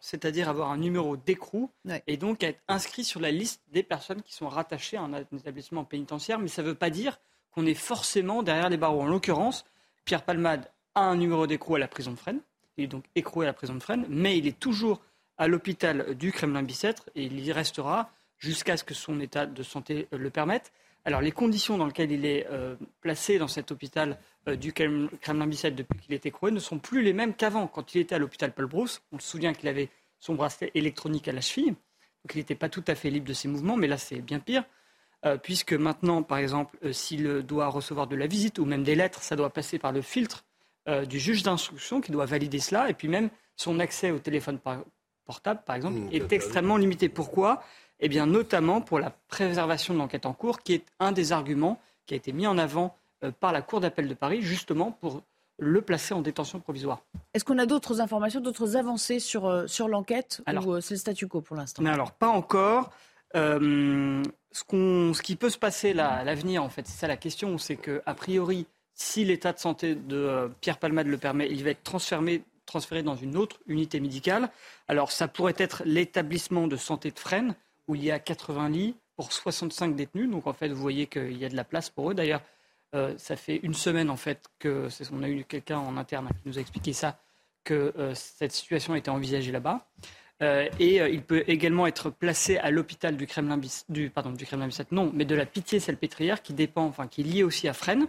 c'est-à-dire avoir un numéro d'écrou Ouais. et donc être inscrit sur la liste des personnes qui sont rattachées à un établissement pénitentiaire. Mais ça ne veut pas dire qu'on est forcément derrière les barreaux. En l'occurrence, Pierre Palmade a un numéro d'écrou à la prison de Fresnes. Il est donc écroué à la prison de Fresnes, mais il est toujours à l'hôpital du Kremlin-Bicêtre et il y restera jusqu'à ce que son état de santé euh, le permette. Alors les conditions dans lesquelles il est euh, placé dans cet hôpital euh, du Krem- Kremlin-Bicêtre depuis qu'il est écroué ne sont plus les mêmes qu'avant. Quand il était à l'hôpital Paul Brousse, on se souvient qu'il avait son bracelet électronique à la cheville, donc il n'était pas tout à fait libre de ses mouvements, mais là c'est bien pire, puisque maintenant, par exemple, s'il doit recevoir de la visite ou même des lettres, ça doit passer par le filtre euh, du juge d'instruction qui doit valider cela, et puis même son accès au téléphone par- portable, par exemple, Mmh, est extrêmement limité. Pourquoi? Eh bien, notamment pour la préservation de l'enquête en cours, qui est un des arguments qui a été mis en avant euh, par la Cour d'appel de Paris, justement pour le placer en détention provisoire. Est-ce qu'on a d'autres informations, d'autres avancées sur, euh, sur l'enquête Alors- ou euh, c'est le statu quo pour l'instant? Mais alors, pas encore. Euh, ce, qu'on- ce qui peut se passer là, à l'avenir, en fait, c'est ça la question, c'est que a priori, si l'état de santé de euh, Pierre Palmade le permet, il va être transféré, dans une autre unité médicale. Alors, ça pourrait être l'établissement de santé de Fresnes, où il y a 80 lits pour 65 détenus. Donc, en fait, vous voyez qu'il y a de la place pour eux. D'ailleurs, euh, ça fait une semaine, en fait, que on a eu quelqu'un en interne qui nous a expliqué ça, que euh, cette situation été envisagée là-bas. Et il peut également être placé à l'hôpital du Kremlin, du, du Kremlin non, mais de la Pitié-Salpêtrière qui dépend, enfin, qui est liée aussi à Fresnes.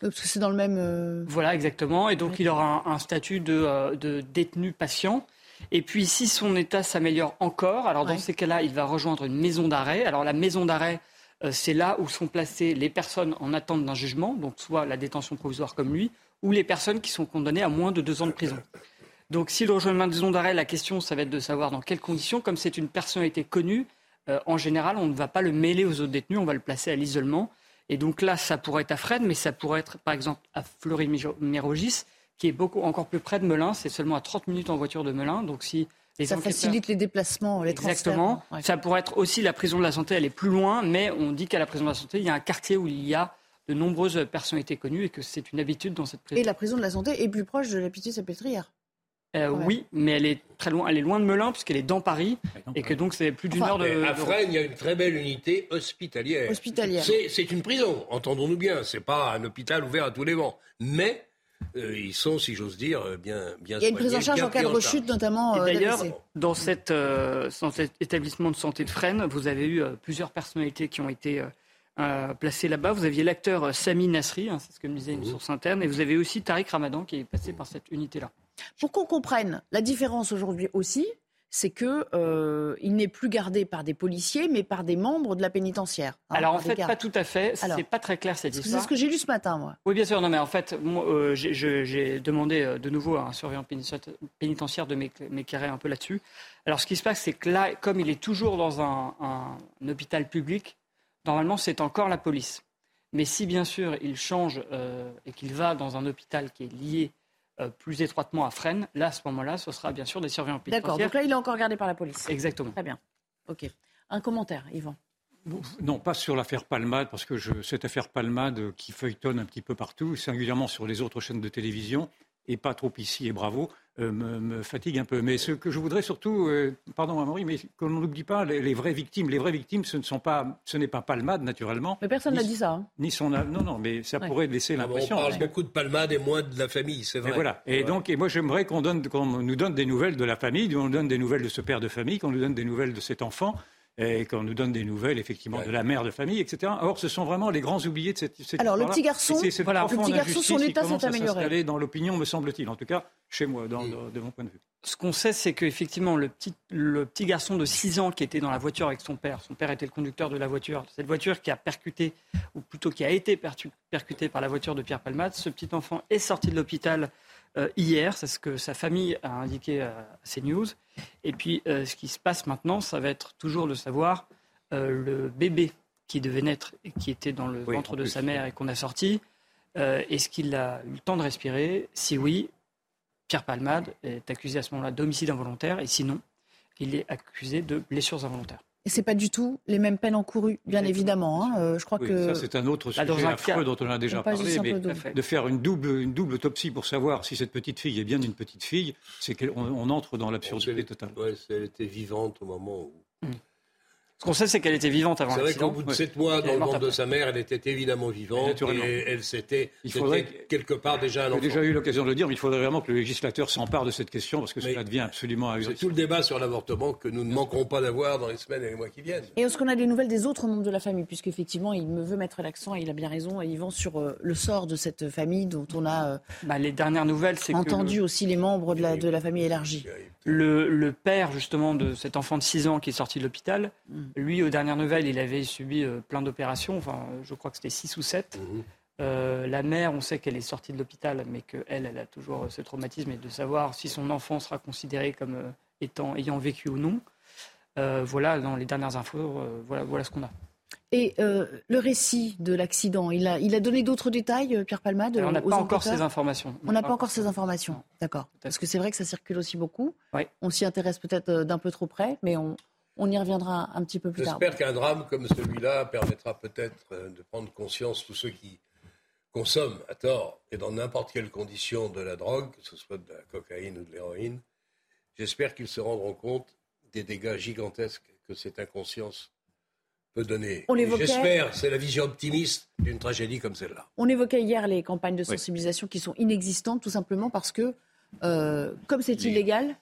Parce que c'est dans le même. euh, Voilà, exactement. Et donc, il aura un, un statut de, euh, de détenu patient. Et puis, si son état s'améliore encore, alors dans Ouais. ces cas-là, il va rejoindre une maison d'arrêt. Alors, la maison d'arrêt, euh, c'est là où sont placées les personnes en attente d'un jugement, donc soit la détention provisoire comme lui, ou les personnes qui sont condamnées à moins de deux ans de prison. Donc, s'il rejoint une maison d'arrêt, la question, ça va être de savoir dans quelles conditions. Comme c'est une personnalité connue, euh, en général, on ne va pas le mêler aux autres détenus, on va le placer à l'isolement. Et donc là, ça pourrait être à Fresnes, mais ça pourrait être, par exemple, à Fleury-Mérogis, qui est beaucoup encore plus près de Melun. C'est seulement à 30 minutes en voiture de Melun. Donc si les ça enquêteurs- facilite les déplacements, les Exactement. transferts. Ouais. Ça pourrait être aussi la prison de la santé, elle est plus loin, mais on dit qu'à la prison de la santé, il y a un quartier où il y a de nombreuses personnalités connues et que c'est une habitude dans cette prison. Et la prison de la santé est plus proche de la Pitié-Salpêtrière. Euh, Ouais. Oui, mais elle est très loin, elle est loin de Melun puisqu'elle est dans Paris et que donc c'est plus d'une Enfin, heure de. À Fresnes, il y a une très belle unité hospitalière. Hospitalière. C'est c'est une prison, entendons-nous bien. C'est pas un hôpital ouvert à tous les vents. Mais euh, ils sont, si j'ose dire, euh, bien, bien Il y a une prise en charge en cas de rechute, notamment Et euh, d'ailleurs, dans, cette, euh, dans cet établissement de santé de Fresnes, vous avez eu euh, plusieurs personnalités qui ont été euh, euh, placées là-bas. Vous aviez l'acteur euh, Sami Nasri, hein, c'est ce que me disait une source interne, et vous avez aussi Tariq Ramadan qui est passé par cette unité-là. Pour qu'on comprenne la différence aujourd'hui aussi, c'est que euh, il n'est plus gardé par des policiers, mais par des membres de la pénitentiaire. hein, Alors en fait, pas tout à fait. C'est pas très clair cette histoire. C'est ce que j'ai lu ce matin, moi. Oui, bien sûr. Non, mais en fait, euh, j'ai- demandé euh, de nouveau à un surveillant pénitentiaire- de m'éc- m'éclairer un peu là-dessus. Alors, ce qui se passe, c'est que là, comme il est toujours dans un, un- un hôpital public, normalement, c'est encore la police. Mais si, bien sûr, il change et qu'il va dans un hôpital qui est lié plus étroitement à Fresnes, là, à ce moment-là, ce sera bien sûr des surveillants D'accord. pénitentiaires. Donc là, il est encore gardé par la police. Exactement. Très bien. Ok. Un commentaire, Yvan. Non, pas sur l'affaire Palmade, parce que je, cette affaire Palmade euh, qui feuilletonne un petit peu partout, singulièrement sur les autres chaînes de télévision, et pas trop ici, et bravo, euh, me, me fatigue un peu. Mais ce que je voudrais surtout, euh, pardon Amaury, mais qu'on n'oublie pas les, les vraies victimes. Les vraies victimes, ce ne sont pas, ce n'est pas Palmade, naturellement. Mais personne n'a dit ça. hein. Ni son, non, non, mais ça Ouais. pourrait laisser Ah l'impression. on parle beaucoup de palmade et moins de la famille, c'est vrai. Et voilà. Et Ouais. donc, et moi, j'aimerais qu'on donne, qu'on nous donne des nouvelles de la famille, qu'on nous donne des nouvelles de ce père de famille, qu'on nous donne des nouvelles de cet enfant, et qu'on nous donne des nouvelles, effectivement, de la mère de famille, etc. Or, ce sont vraiment les grands oubliés de cette, cette Alors, le petit garçon- Et c'est cette voilà, le petit garçon, son état s'est amélioré. dans l'opinion, me semble-t-il. En tout cas, chez moi, dans- de mon point de vue. Ce qu'on sait, c'est qu'effectivement, le petit, le petit garçon de 6 ans qui était dans la voiture avec son père, son père était le conducteur de la voiture, cette voiture qui a percuté, ou plutôt qui a été percutée par la voiture de Pierre Palmade, ce petit enfant est sorti de l'hôpital euh, hier, c'est ce que sa famille a indiqué à CNews. Et puis, euh, ce qui se passe maintenant, ça va être toujours de savoir euh, le bébé qui devait naître et qui était dans le Oui, ventre en de plus, sa mère et qu'on a sorti, euh, est-ce qu'il a eu le temps de respirer? Si oui, Pierre Palmade est accusé à ce moment-là d'homicide involontaire et sinon, il est accusé de blessures involontaires. Et c'est pas du tout les mêmes peines encourues, bien évidemment. hein. Euh, je crois Oui, que ça, c'est un autre Bah, dans sujet un affreux cas- dont on a déjà On parlé. Mais de faire une double, une double autopsie pour savoir si cette petite fille est bien une petite fille, c'est qu'on on entre dans l'absurdité totale. Ouais, elle était vivante au moment où. Ce qu'on sait, c'est qu'elle était vivante avant C'est vrai l'accident. qu'au bout de Ouais. sept mois, dans le ventre de sa mère, elle était évidemment vivante. Et elle s'était. Il c'était faudrait que- quelque part déjà un J'ai enfant. déjà eu l'occasion de le dire, mais il faudrait vraiment que le législateur s'empare de cette question parce que Mais cela devient absolument C'est ahurissant. tout le débat sur l'avortement que nous ne manquerons pas d'avoir dans les semaines et les mois qui viennent. Et est-ce qu'on a des nouvelles des autres membres de la famille? Puisqu'effectivement, il me veut mettre l'accent, et il a bien raison, Yvan, sur euh, le sort de cette famille dont on a euh, Bah, les dernières nouvelles, c'est que entendu le- aussi les membres de la, de la famille élargie. le, le père justement de cet enfant de 6 ans qui est sorti de l'hôpital, Mm. Lui, aux dernières nouvelles, il avait subi euh, plein d'opérations. Enfin, je crois que c'était 6 ou 7. Mhm. Euh, la mère, on sait qu'elle est sortie de l'hôpital, mais qu'elle, elle a toujours euh, ce traumatisme et de savoir si son enfant sera considéré comme euh, étant, ayant vécu ou non. Euh, voilà, dans les dernières infos, euh, voilà, voilà ce qu'on a. Et euh, le récit de l'accident, il a, il a donné d'autres détails, Pierre Palmade Alors, on n'a pas encore ces informations. On n'a pas encore ces informations, d'accord. Parce que c'est vrai que ça circule aussi beaucoup. Oui. On s'y intéresse peut-être d'un peu trop près, mais on, on y reviendra un petit peu plus tard. J'espère qu'un drame comme celui-là permettra peut-être euh, de prendre conscience tous ceux qui consomment à tort et dans n'importe quelle condition de la drogue, que ce soit de la cocaïne ou de l'héroïne. J'espère qu'ils se rendront compte des dégâts gigantesques que cette inconscience peut donner. On Et l'évoquait- J'espère, c'est la vision optimiste d'une tragédie comme celle-là. On évoquait hier les campagnes de sensibilisation qui sont inexistantes, tout simplement parce que, euh, comme c'est illégal,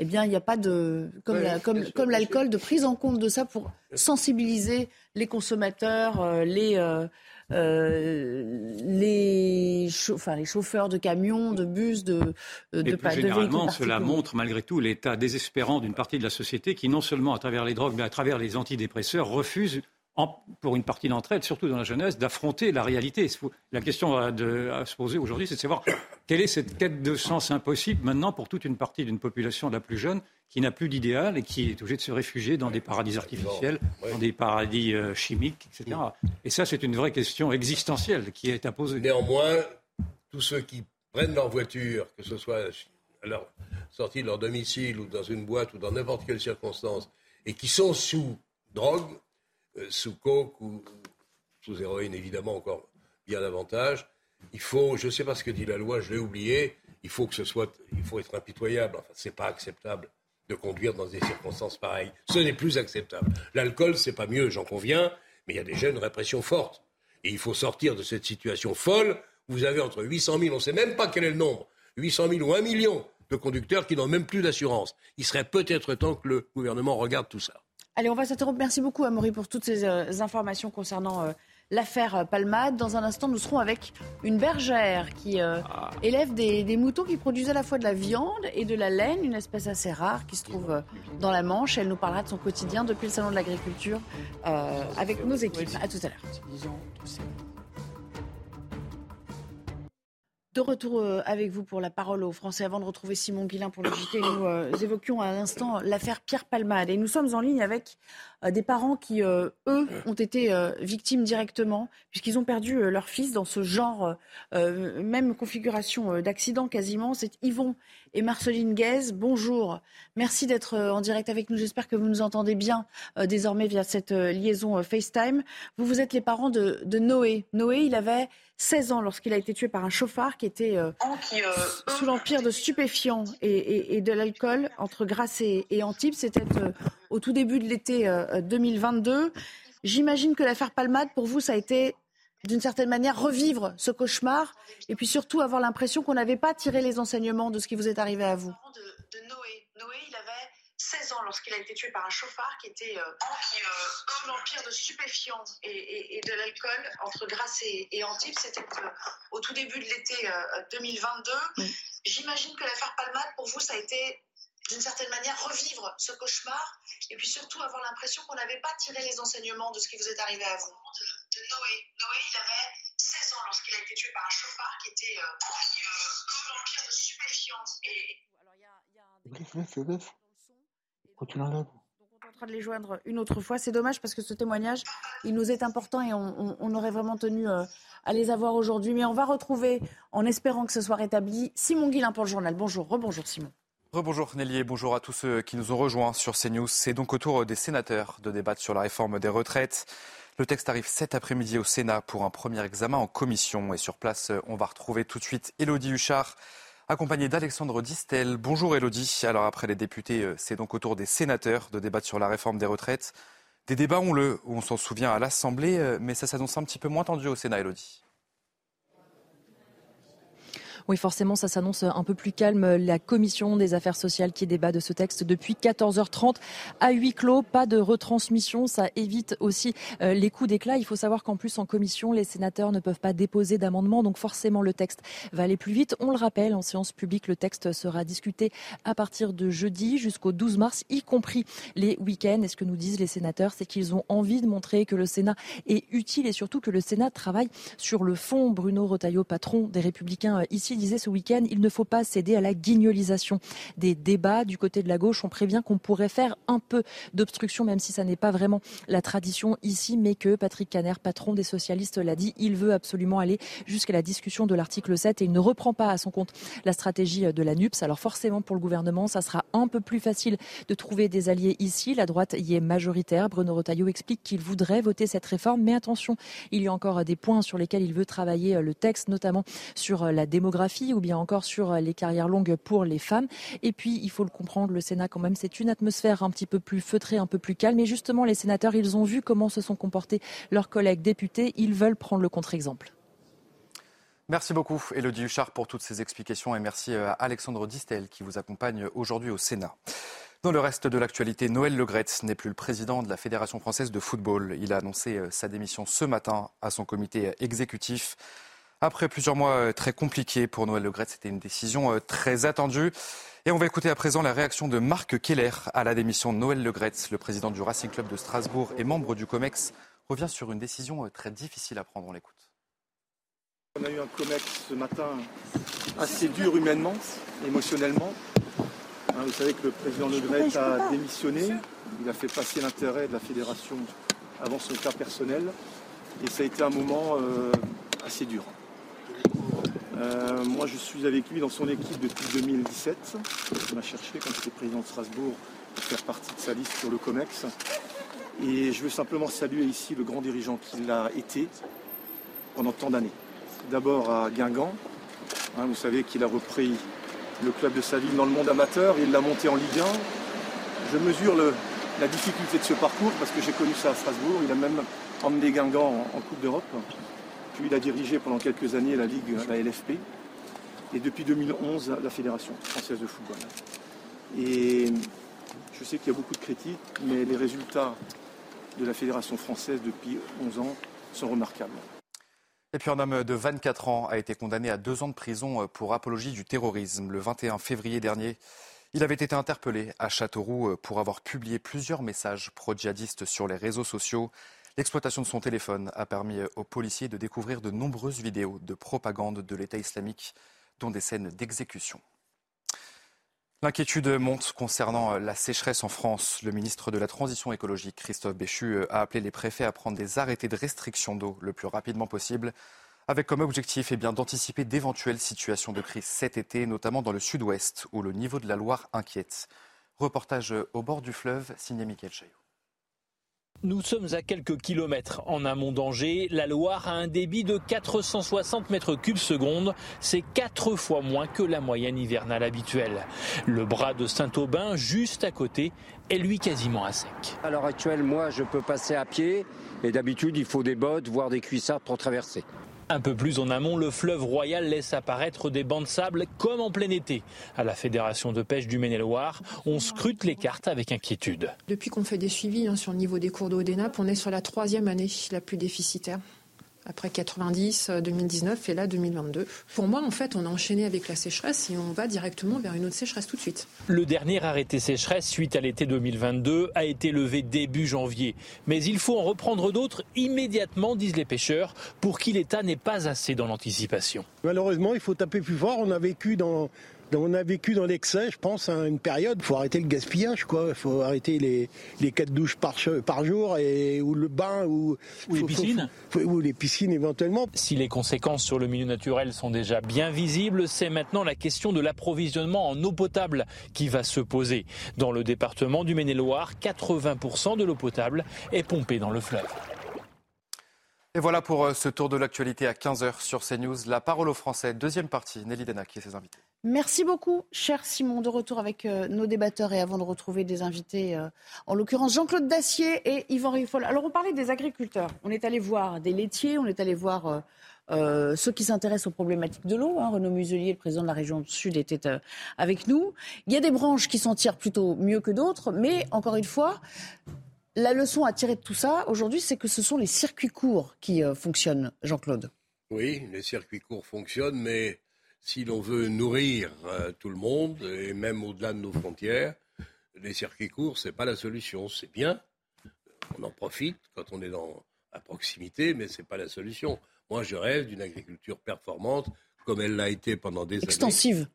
eh bien, il n'y a pas de, comme, la- l'alcool, de prise en compte de ça pour sensibiliser les consommateurs, euh, les, euh, euh, les, chau- enfin, les chauffeurs de camions, de bus, de, de, Et pa- plus de généralement, cela montre malgré tout l'état désespérant d'une partie de la société qui, non seulement à travers les drogues, mais à travers les antidépresseurs, refuse, pour une partie d'entre elles, surtout dans la jeunesse, d'affronter la réalité. La question à, se poser aujourd'hui, c'est de savoir quelle est cette quête de sens impossible maintenant pour toute une partie d'une population la plus jeune qui n'a plus d'idéal et qui est obligée de se réfugier dans des paradis artificiels, dans des paradis euh, chimiques, etc. Et ça, c'est une vraie question existentielle qui est à poser. Néanmoins, tous ceux qui prennent leur voiture, que ce soit à leur sortie de leur domicile ou dans une boîte ou dans n'importe quelle circonstance, et qui sont sous drogue, sous coke ou sous héroïne évidemment encore bien davantage, il faut, je ne sais pas ce que dit la loi, je l'ai oublié, il faut que ce soit, il faut être impitoyable. Enfin, c'est pas acceptable de conduire dans des circonstances pareilles. Ce n'est plus acceptable. L'alcool, c'est pas mieux, j'en conviens, mais il y a déjà une répression forte. Et il faut sortir de cette situation folle. Vous avez entre 800 000, on ne sait même pas quel est le nombre, 800 000 ou 1 million de conducteurs qui n'ont même plus d'assurance. Il serait peut-être temps que le gouvernement regarde tout ça. Allez, on va s'interrompre. Merci beaucoup, Amaury, pour toutes ces euh, informations concernant euh, l'affaire Palmade. Dans un instant, nous serons avec une bergère qui euh, ah. élève des, moutons qui produisent à la fois de la viande et de la laine, une espèce assez rare qui se trouve euh, dans la Manche. Elle nous parlera de son quotidien depuis le Salon de l'Agriculture euh, avec nos équipes. À tout à l'heure. De retour euh, avec vous pour la parole aux Français avant de retrouver Simon Guillain pour le JT. Nous euh, évoquions à l'instant l'affaire Pierre Palmade et nous sommes en ligne avec des parents qui, eux, ont été victimes directement puisqu'ils ont perdu leur fils dans ce genre, même configuration d'accident quasiment. C'est Yvon et Marceline Guez. Bonjour, merci d'être en direct avec nous. J'espère que vous nous entendez bien désormais via cette liaison FaceTime. Vous, vous êtes les parents de, de Noé. Noé, il avait 16 ans lorsqu'il a été tué par un chauffard qui était euh, euh, sous l'empire de stupéfiants et, de l'alcool entre Grasse et, Antibes. C'était euh, au tout début de l'été 2022. J'imagine que l'affaire Palmade, pour vous, ça a été d'une certaine manière revivre ce cauchemar et puis surtout avoir l'impression qu'on n'avait pas tiré les enseignements de ce qui vous est arrivé à vous. De, Noé. Noé, il avait 16 ans lorsqu'il a été tué par un chauffard qui était euh, euh, sous l'empire de stupéfiants et, de l'alcool entre Grasse et, Antibes. C'était euh, au tout début de l'été 2022. J'imagine que l'affaire Palmade, pour vous, ça a été d'une certaine manière revivre ce cauchemar et puis surtout avoir l'impression qu'on n'avait pas tiré les enseignements de ce qui vous est arrivé à vous. De, Noé. Noé, il avait 16 ans lorsqu'il a été tué par un chauffard qui était sous l'empire de stupéfiants et... Alors, y a, on est en train de les joindre une autre fois. C'est dommage parce que ce témoignage, il nous est important et on, aurait vraiment tenu euh, à les avoir aujourd'hui. Mais on va retrouver, en espérant que ce soit rétabli, Simon Guillain pour le journal. Bonjour, rebonjour Simon. Rebonjour Nelly bonjour à tous ceux qui nous ont rejoints sur CNews. C'est donc au tour des sénateurs de débattre sur la réforme des retraites. Le texte arrive cet après-midi au Sénat pour un premier examen en commission. Et sur place, on va retrouver tout de suite Elodie Huchard accompagné d'Alexandre Distel. Bonjour Elodie. Alors après les députés, euh, c'est donc au tour des sénateurs de débattre sur la réforme des retraites. Des débats, on le, on s'en souvient à l'Assemblée, euh, mais ça s'annonce un petit peu moins tendu au Sénat, Elodie. Oui, forcément, ça s'annonce un peu plus calme. La commission des affaires sociales qui débat de ce texte depuis 14h30 à huis clos. Pas de retransmission. Ça évite aussi euh, les coups d'éclat. Il faut savoir qu'en plus, en commission, les sénateurs ne peuvent pas déposer d'amendements. Donc forcément, le texte va aller plus vite. On le rappelle, en séance publique, le texte sera discuté à partir de jeudi jusqu'au 12 mars, y compris les week-ends. Et ce que nous disent les sénateurs, c'est qu'ils ont envie de montrer que le Sénat est utile et surtout que le Sénat travaille sur le fond. Bruno Retailleau, patron des Républicains euh, disait ce week-end, il ne faut pas céder à la guignolisation des débats. Du côté de la gauche, on prévient qu'on pourrait faire un peu d'obstruction, même si ça n'est pas vraiment la tradition ici, mais que Patrick Caner, patron des socialistes, l'a dit, il veut absolument aller jusqu'à la discussion de l'article 7 et il ne reprend pas à son compte la stratégie de la NUPS. Alors forcément, pour le gouvernement, ça sera un peu plus facile de trouver des alliés ici. La droite y est majoritaire. Bruno Retailleau explique qu'il voudrait voter cette réforme, mais attention, il y a encore des points sur lesquels il veut travailler le texte, notamment sur la démographie ou bien encore sur euh, les carrières longues pour les femmes. Et puis, il faut le comprendre, le Sénat quand même, c'est une atmosphère un petit peu plus feutrée, un peu plus calme. Et justement, les sénateurs, ils ont vu comment se sont comportés leurs collègues députés. Ils veulent prendre le contre-exemple. Merci beaucoup, Elodie Huchard, pour toutes ces explications et merci euh, à Alexandre Distel qui vous accompagne aujourd'hui au Sénat. Dans le reste de l'actualité, Noël Legretz n'est plus le président de la Fédération française de football. Il a annoncé euh, sa démission ce matin à son comité exécutif. Après plusieurs mois euh, très compliqués pour Noël Legret, c'était une décision euh, très attendue. Et on va écouter à présent la réaction de Marc Keller à la démission de Noël Legret, le président du Racing Club de Strasbourg et membre du COMEX, revient sur une décision euh, très difficile à prendre. On l'écoute. On a eu un COMEX ce matin assez dur humainement, émotionnellement. Hein, vous savez que le président Legret a démissionné. Il a fait passer l'intérêt de la fédération avant son cas personnel. Et ça a été un moment assez dur. Euh, moi, je suis avec lui dans son équipe depuis 2017. Il m'a cherché quand j'étais président de Strasbourg pour faire partie de sa liste sur le COMEX. Et je veux simplement saluer ici le grand dirigeant qu'il a été pendant tant d'années. D'abord à Guingamp. Hein, vous savez qu'il a repris le club de sa ville dans le monde amateur. Il l'a monté en Ligue 1. Je mesure la difficulté de ce parcours parce que j'ai connu ça à Strasbourg. Il a même emmené Guingamp en Coupe d'Europe. Puis il a dirigé pendant quelques années la Ligue, la LFP, et depuis 2011 la Fédération française de football. Et je sais qu'il y a beaucoup de critiques, mais les résultats de la Fédération française depuis 11 ans sont remarquables. Et puis un homme de 24 ans a été condamné à deux ans de prison pour apologie du terrorisme. Le 21 février dernier, il avait été interpellé à Châteauroux pour avoir publié plusieurs messages pro-djihadistes sur les réseaux sociaux. L'exploitation de son téléphone a permis aux policiers de découvrir de nombreuses vidéos de propagande de l'État islamique, dont des scènes d'exécution. L'inquiétude monte concernant la sécheresse en France. Le ministre de la Transition écologique, Christophe Béchu, a appelé les préfets à prendre des arrêtés de restriction d'eau le plus rapidement possible, avec comme objectif eh d'anticiper d'éventuelles situations de crise cet été, notamment dans le sud-ouest, où le niveau de la Loire inquiète. Reportage au bord du fleuve, signé Michael Chaillot. Nous sommes à quelques kilomètres en amont d'Angers. La Loire a un débit de 460 mètres cubes seconde. C'est quatre fois moins que la moyenne hivernale habituelle. Le bras de Saint-Aubin, juste à côté, est lui quasiment à sec. À l'heure actuelle, moi, je peux passer à pied. Et d'habitude, il faut des bottes, voire des cuissards pour traverser. Un peu plus en amont, le fleuve Royal laisse apparaître des bancs de sable comme en plein été. À la Fédération de pêche du Maine-et-Loire, on scrute les cartes avec inquiétude. Depuis qu'on fait des suivis hein, sur le niveau des cours d'eau des nappes, on est sur la troisième année la plus déficitaire après 90, 2019 et là 2022. Pour moi, en fait, on a enchaîné avec la sécheresse et on va directement vers une autre sécheresse tout de suite. Le dernier arrêté sécheresse suite à l'été 2022 a été levé début janvier. Mais il faut en reprendre d'autres immédiatement, disent les pêcheurs, pour qui l'État n'est pas assez dans l'anticipation. Malheureusement, il faut taper plus fort. On a vécu dans on a vécu dans l'excès, je pense, à une période. Il faut arrêter le gaspillage, quoi. Il faut arrêter les, les quatre douches par, par jour et, ou le bain ou, ou les piscines. ou les piscines éventuellement. Si les conséquences sur le milieu naturel sont déjà bien visibles, c'est maintenant la question de l'approvisionnement en eau potable qui va se poser. Dans le département du Maine-et-Loire, 80% de l'eau potable est pompée dans le fleuve. Et voilà pour euh, ce tour de l'actualité à 15h sur CNews. La parole aux Français, deuxième partie, Nelly Denac et ses invités. Merci beaucoup, cher Simon, de retour avec euh, nos débatteurs et avant de retrouver des invités, euh, en l'occurrence Jean-Claude Dacier et Yvan Riffol. Alors on parlait des agriculteurs, on est allé voir des laitiers, on est allé voir ceux qui s'intéressent aux problématiques de l'eau. Hein. Renaud Muselier, le président de la région Sud, était avec nous. Il y a des branches qui s'en tirent plutôt mieux que d'autres, mais encore une fois, la leçon à tirer de tout ça aujourd'hui, c'est que ce sont les circuits courts qui euh, fonctionnent, Jean-Claude. Oui, les circuits courts fonctionnent, mais si l'on veut nourrir euh, tout le monde, et même au-delà de nos frontières, les circuits courts, ce n'est pas la solution. C'est bien, on en profite quand on est dans, à proximité, mais ce n'est pas la solution. Moi, je rêve d'une agriculture performante, comme elle l'a été pendant des années. Extensive.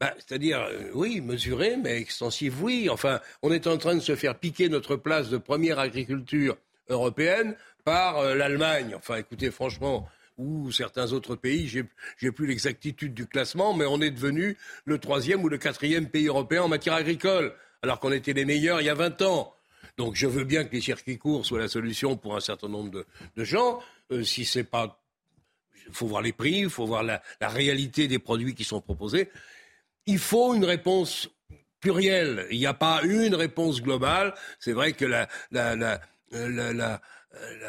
Bah, c'est-à-dire, euh, oui, mesuré, mais extensive, oui. Enfin, on est en train de se faire piquer notre place de première agriculture européenne par euh, l'Allemagne. Enfin, écoutez, franchement, ou certains autres pays, j'ai, plus l'exactitude du classement, mais on est devenu le troisième ou le quatrième pays européen en matière agricole, alors qu'on était les meilleurs il y a 20 ans. Donc je veux bien que les circuits courts soient la solution pour un certain nombre de, gens. Euh, si c'est pas, il faut voir les prix, il faut voir la, la réalité des produits qui sont proposés il faut une réponse plurielle. Il n'y a pas une réponse globale. C'est vrai que la,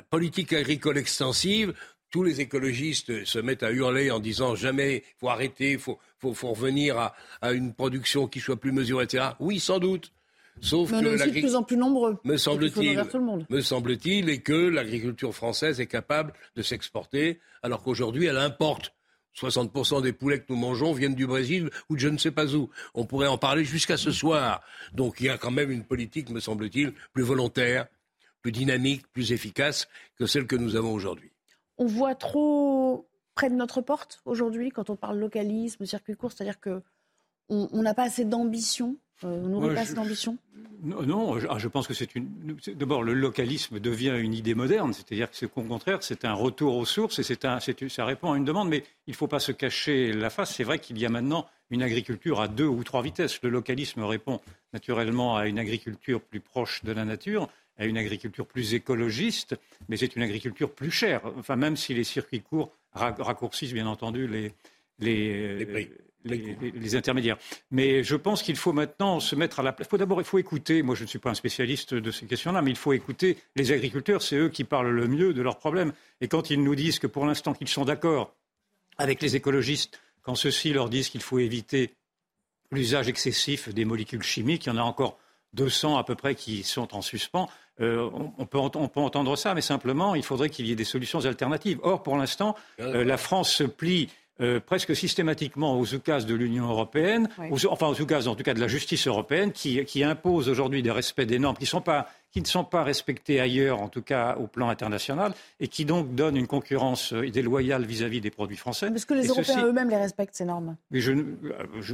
politique agricole extensive, tous les écologistes se mettent à hurler en disant jamais, il faut arrêter, il faut, revenir à, une production qui soit plus mesurée, etc. Oui, sans doute. Sauf que de plus en plus nombreux. Me semble-t-il, me semble-t-il, et que l'agriculture française est capable de s'exporter, alors qu'aujourd'hui elle importe 60% des poulets que nous mangeons viennent du Brésil ou de je ne sais pas où. On pourrait en parler jusqu'à ce soir. Donc il y a quand même une politique, me semble-t-il, plus volontaire, plus dynamique, plus efficace que celle que nous avons aujourd'hui. On voit trop près de notre porte aujourd'hui quand on parle localisme, circuit court, c'est-à-dire que on n'a pas assez d'ambition euh, on n'aurait pas d'ambition Non, ah, je, pense que c'est une. D'abord, le localisme devient une idée moderne, c'est-à-dire que c'est au contraire, c'est un retour aux sources et c'est un, ça répond à une demande, mais il ne faut pas se cacher la face. C'est vrai qu'il y a maintenant une agriculture à deux ou trois vitesses. Le localisme répond naturellement à une agriculture plus proche de la nature, à une agriculture plus écologiste, mais c'est une agriculture plus chère. Enfin, même si les circuits courts raccourcissent bien entendu les, les, les prix les, intermédiaires. Mais je pense qu'il faut maintenant se mettre à la place. D'abord, il faut écouter. Moi, je ne suis pas un spécialiste de ces questions-là, mais il faut écouter les agriculteurs. C'est eux qui parlent le mieux de leurs problèmes. Et quand ils nous disent que pour l'instant, qu'ils sont d'accord avec les écologistes, quand ceux-ci leur disent qu'il faut éviter l'usage excessif des molécules chimiques, il y en a encore 200 à peu près qui sont en suspens. Euh, on, peut entendre ça, mais simplement, il faudrait qu'il y ait des solutions alternatives. Or, pour l'instant, euh, la France se plie euh, presque systématiquement aux oukases de l'Union européenne, enfin aux oukases en tout cas de la justice européenne, qui, qui impose aujourd'hui des respects des normes qui, sont pas, qui ne sont pas respectés ailleurs, en tout cas au plan international, et qui donc donnent une concurrence euh, déloyale vis-à-vis des produits français. Parce que les Européens eux-mêmes les respectent, ces normes. Mais je, euh,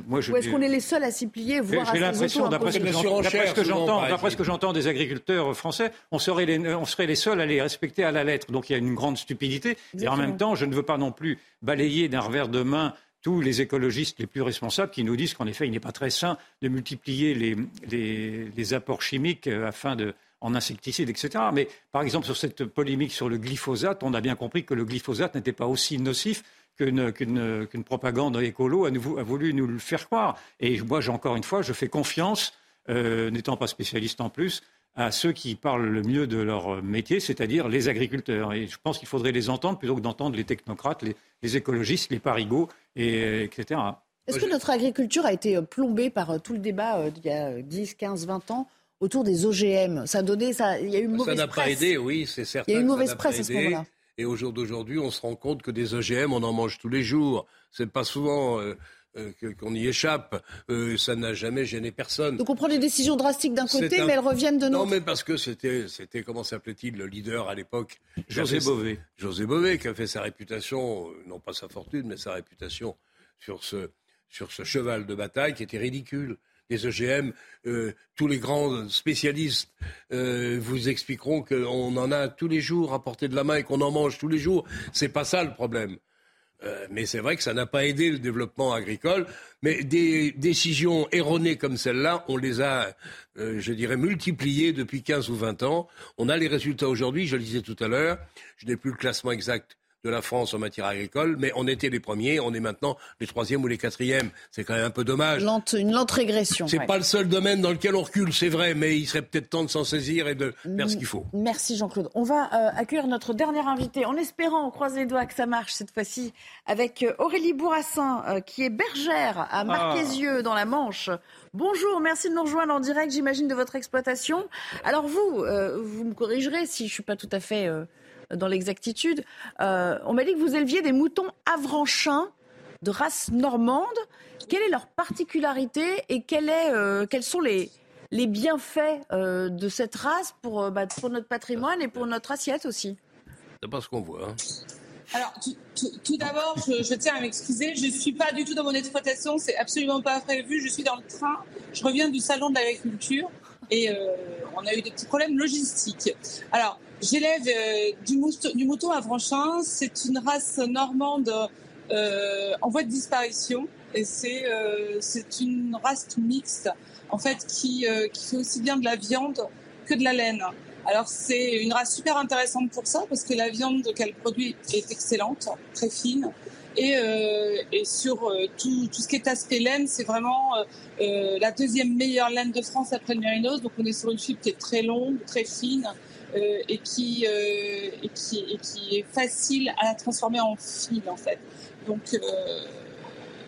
moi, je, Ou est-ce qu'on est les seuls à s'y plier, voire J'ai l'impression, d'après ce que j'entends, d'après ce que j'entends des agriculteurs français, on serait, les, on serait les seuls à les respecter à la lettre. Donc il y a une grande stupidité. Et en même temps, je ne veux pas non plus balayer d'un revers de main tous les écologistes les plus responsables qui nous disent qu'en effet, il n'est pas très sain de multiplier les, les, les apports chimiques euh, afin de, en insecticides, etc. Mais par exemple, sur cette polémique sur le glyphosate, on a bien compris que le glyphosate n'était pas aussi nocif qu'une propagande écolo a, a, voulu nous le faire croire. Et moi, encore une fois, je fais confiance, euh, n'étant pas spécialiste en plus, à ceux qui parlent le mieux de leur métier, c'est-à-dire les agriculteurs. Et je pense qu'il faudrait les entendre plutôt que d'entendre les technocrates, les, écologistes, les parigots, et, etc. Est-ce que notre agriculture a été plombée par euh, tout le débat euh, d'il y a 10, 15, 20 ans autour des OGM Ça a donné, ça, il y a eu une mauvaise Ça n'a pas aidé, oui, c'est certain. Il y a eu une mauvaise presse à ce moment-là. Et au jour d'aujourd'hui, on se rend compte que des OGM, on en mange tous les jours. C'est pas souvent. Euh, euh, qu'on y échappe. Euh, ça n'a jamais gêné personne. Donc on prend des décisions drastiques d'un côté, mais elles reviennent de l'autre. Non, mais parce que c'était, c'était comment s'appelait-il, le leader à l'époque? José Bové. José Bové, qui a fait sa réputation, non pas sa fortune, mais sa réputation sur ce, sur ce cheval de bataille qui était ridicule les OGM, euh, tous les grands spécialistes euh, vous expliqueront qu'on en a tous les jours à portée de la main et qu'on en mange tous les jours. C'est pas ça le problème. Euh, mais c'est vrai que ça n'a pas aidé le développement agricole. Mais des décisions erronées comme celle-là, on les a, je dirais, multipliées depuis 15 ou 20 ans. On a les résultats aujourd'hui, je le disais tout à l'heure. Je n'ai plus le classement exact de la France en matière agricole, mais on était les premiers, on est maintenant les troisièmes ou les quatrièmes. C'est quand même un peu dommage. une lente régression. C'est pas le seul domaine dans lequel on recule, c'est vrai, mais il serait peut-être temps de s'en saisir et de faire ce qu'il faut. Merci Jean-Claude. On va euh, accueillir notre dernier invité, en espérant, on croise les doigts que ça marche cette fois-ci, avec euh, Aurélie Bourassin, euh, qui est bergère à ah. Marquézieux, dans la Manche. Bonjour, merci de nous rejoindre en direct, j'imagine, de votre exploitation. Alors vous, vous me corrigerez si je suis pas tout à fait dans l'exactitude. Euh, on m'a dit que vous éleviez des moutons avranchins de race normande. Quelle est leur particularité et euh, quels sont les, les bienfaits euh, de cette race pour, bah, pour notre patrimoine et pour notre assiette aussi? C'est pas ce qu'on voit. Hein. Alors, tout, d'abord, je, tiens à m'excuser. Je ne suis pas du tout dans mon exploitation. C'est absolument pas prévu. Je suis dans le train. Je reviens du salon de l'agriculture et on a eu des petits problèmes logistiques. Alors, J'élève euh, du, mouton, du mouton à Franchin. C'est une race normande euh, en voie de disparition et c'est euh, c'est une race mixte en fait qui, qui fait aussi bien de la viande que de la laine. Alors c'est une race super intéressante pour ça parce que la viande qu'elle produit est excellente, très fine. Et, et sur tout, tout, ce qui est aspect laine, c'est vraiment la deuxième meilleure laine de France après le mérinos. Donc on est sur une fibre qui est très longue, très fine, euh, et, qui, euh, et, qui, et qui est facile à transformer en fil en fait. Donc euh,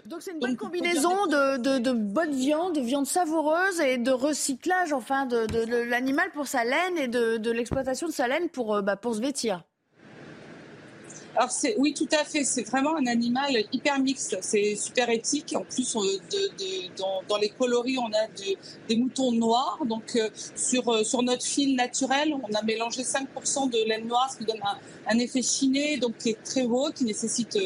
donc c'est une bonne combinaison de, de, de, bonne viande, de viande savoureuse et de recyclage enfin de, de l'animal pour sa laine et de, l'exploitation de sa laine pour, bah, pour se vêtir. Alors oui tout à fait, c'est vraiment un animal hyper mixte, c'est super éthique. En plus de, dans, les coloris on a des moutons noirs, donc euh, sur euh, sur notre fil naturel on a mélangé 5% de laine noire, ce qui donne un, effet chiné, donc qui est très beau, qui nécessite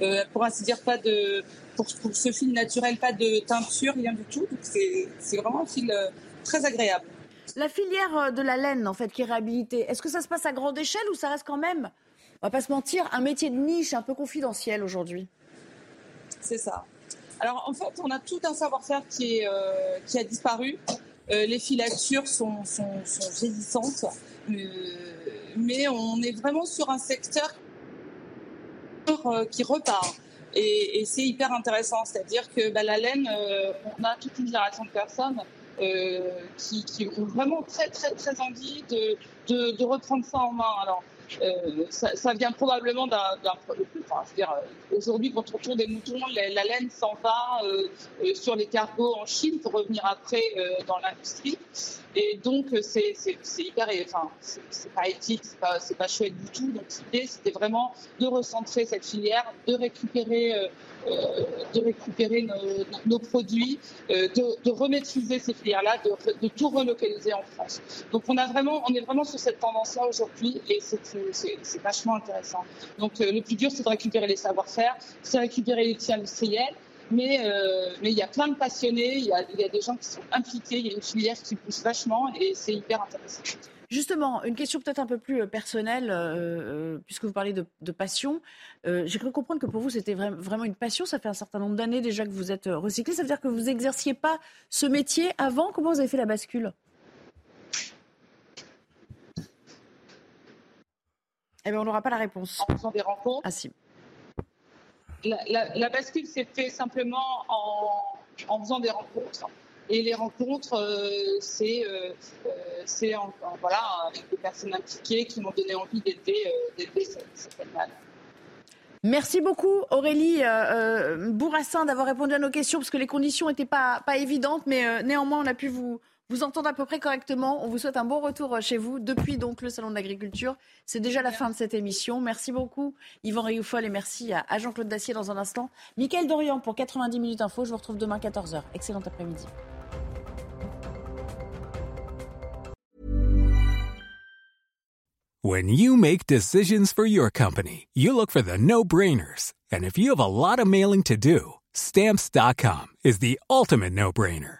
euh, pour ainsi dire pas de pour, pour, ce fil naturel pas de teinture, rien du tout. Donc c'est vraiment un fil très agréable. La filière de la laine en fait qui est réhabilitée, est-ce que ça se passe à grande échelle ou ça reste quand même on va pas se mentir, un métier de niche un peu confidentiel aujourd'hui. C'est ça. Alors en fait, on a tout un savoir-faire qui, euh, a disparu. Euh, les filatures sont, sont, euh, mais on est vraiment sur un secteur qui repart. Et, c'est hyper intéressant, c'est-à-dire que bah, la laine, on a toute une génération de personnes qui, ont vraiment très très très envie de, de, de reprendre ça en main. Alors euh, ça, vient probablement d'un. Enfin, euh, aujourd'hui, quand on tourne des moutons, la, laine s'en va euh, sur les cargos en Chine pour revenir après dans l'industrie. Et donc, c'est hyper. Enfin, c'est pas éthique, c'est pas, pas chouette du tout. Donc, l'idée, c'était vraiment de recentrer cette filière, de récupérer euh, de récupérer nos, produits, euh, de, de, remaîtriser ces filières-là, de, tout relocaliser en France. Donc on, a vraiment, on est vraiment sur cette tendance-là aujourd'hui et c'est vachement intéressant. Donc euh, le plus dur, c'est de récupérer les savoir-faire, c'est récupérer les outils industriels, mais mais il y a plein de passionnés, il y a, y a, des gens qui sont impliqués, il y a une filière qui pousse vachement et c'est hyper intéressant. Justement, une question peut-être un peu plus euh, personnelle, euh, euh, puisque vous parlez de, passion. J'ai cru comprendre que pour vous, c'était vraiment une passion. Ça fait un certain nombre d'années déjà que vous êtes recyclé. Ça veut dire que vous n'exerciez pas ce métier avant. Comment vous avez fait la bascule? Eh bien, on n'aura pas la réponse. En faisant des rencontres. Ah si. La, bascule s'est faite simplement en, faisant des rencontres. Et les rencontres, euh, c'est euh, euh, avec des personnes impliquées qui m'ont donné envie d'aider cette, animale. Merci beaucoup Aurélie Bourrassin d'avoir répondu à nos questions parce que les conditions n'étaient pas évidentes, mais néanmoins on a pu vous, vous entendre à peu près correctement. On vous souhaite un bon retour chez vous depuis donc le Salon de l'Agriculture. C'est déjà la fin de cette émission. Merci beaucoup Yvan Rioufol et merci à, Jean-Claude Dacier dans un instant. Mickaël Dorian pour 90 minutes info. Je vous retrouve demain 14h. Excellent après-midi. When you make decisions for your company, you look for the no-brainers. And if you have a lot of mailing to do, stamps.com is the ultimate no-brainer.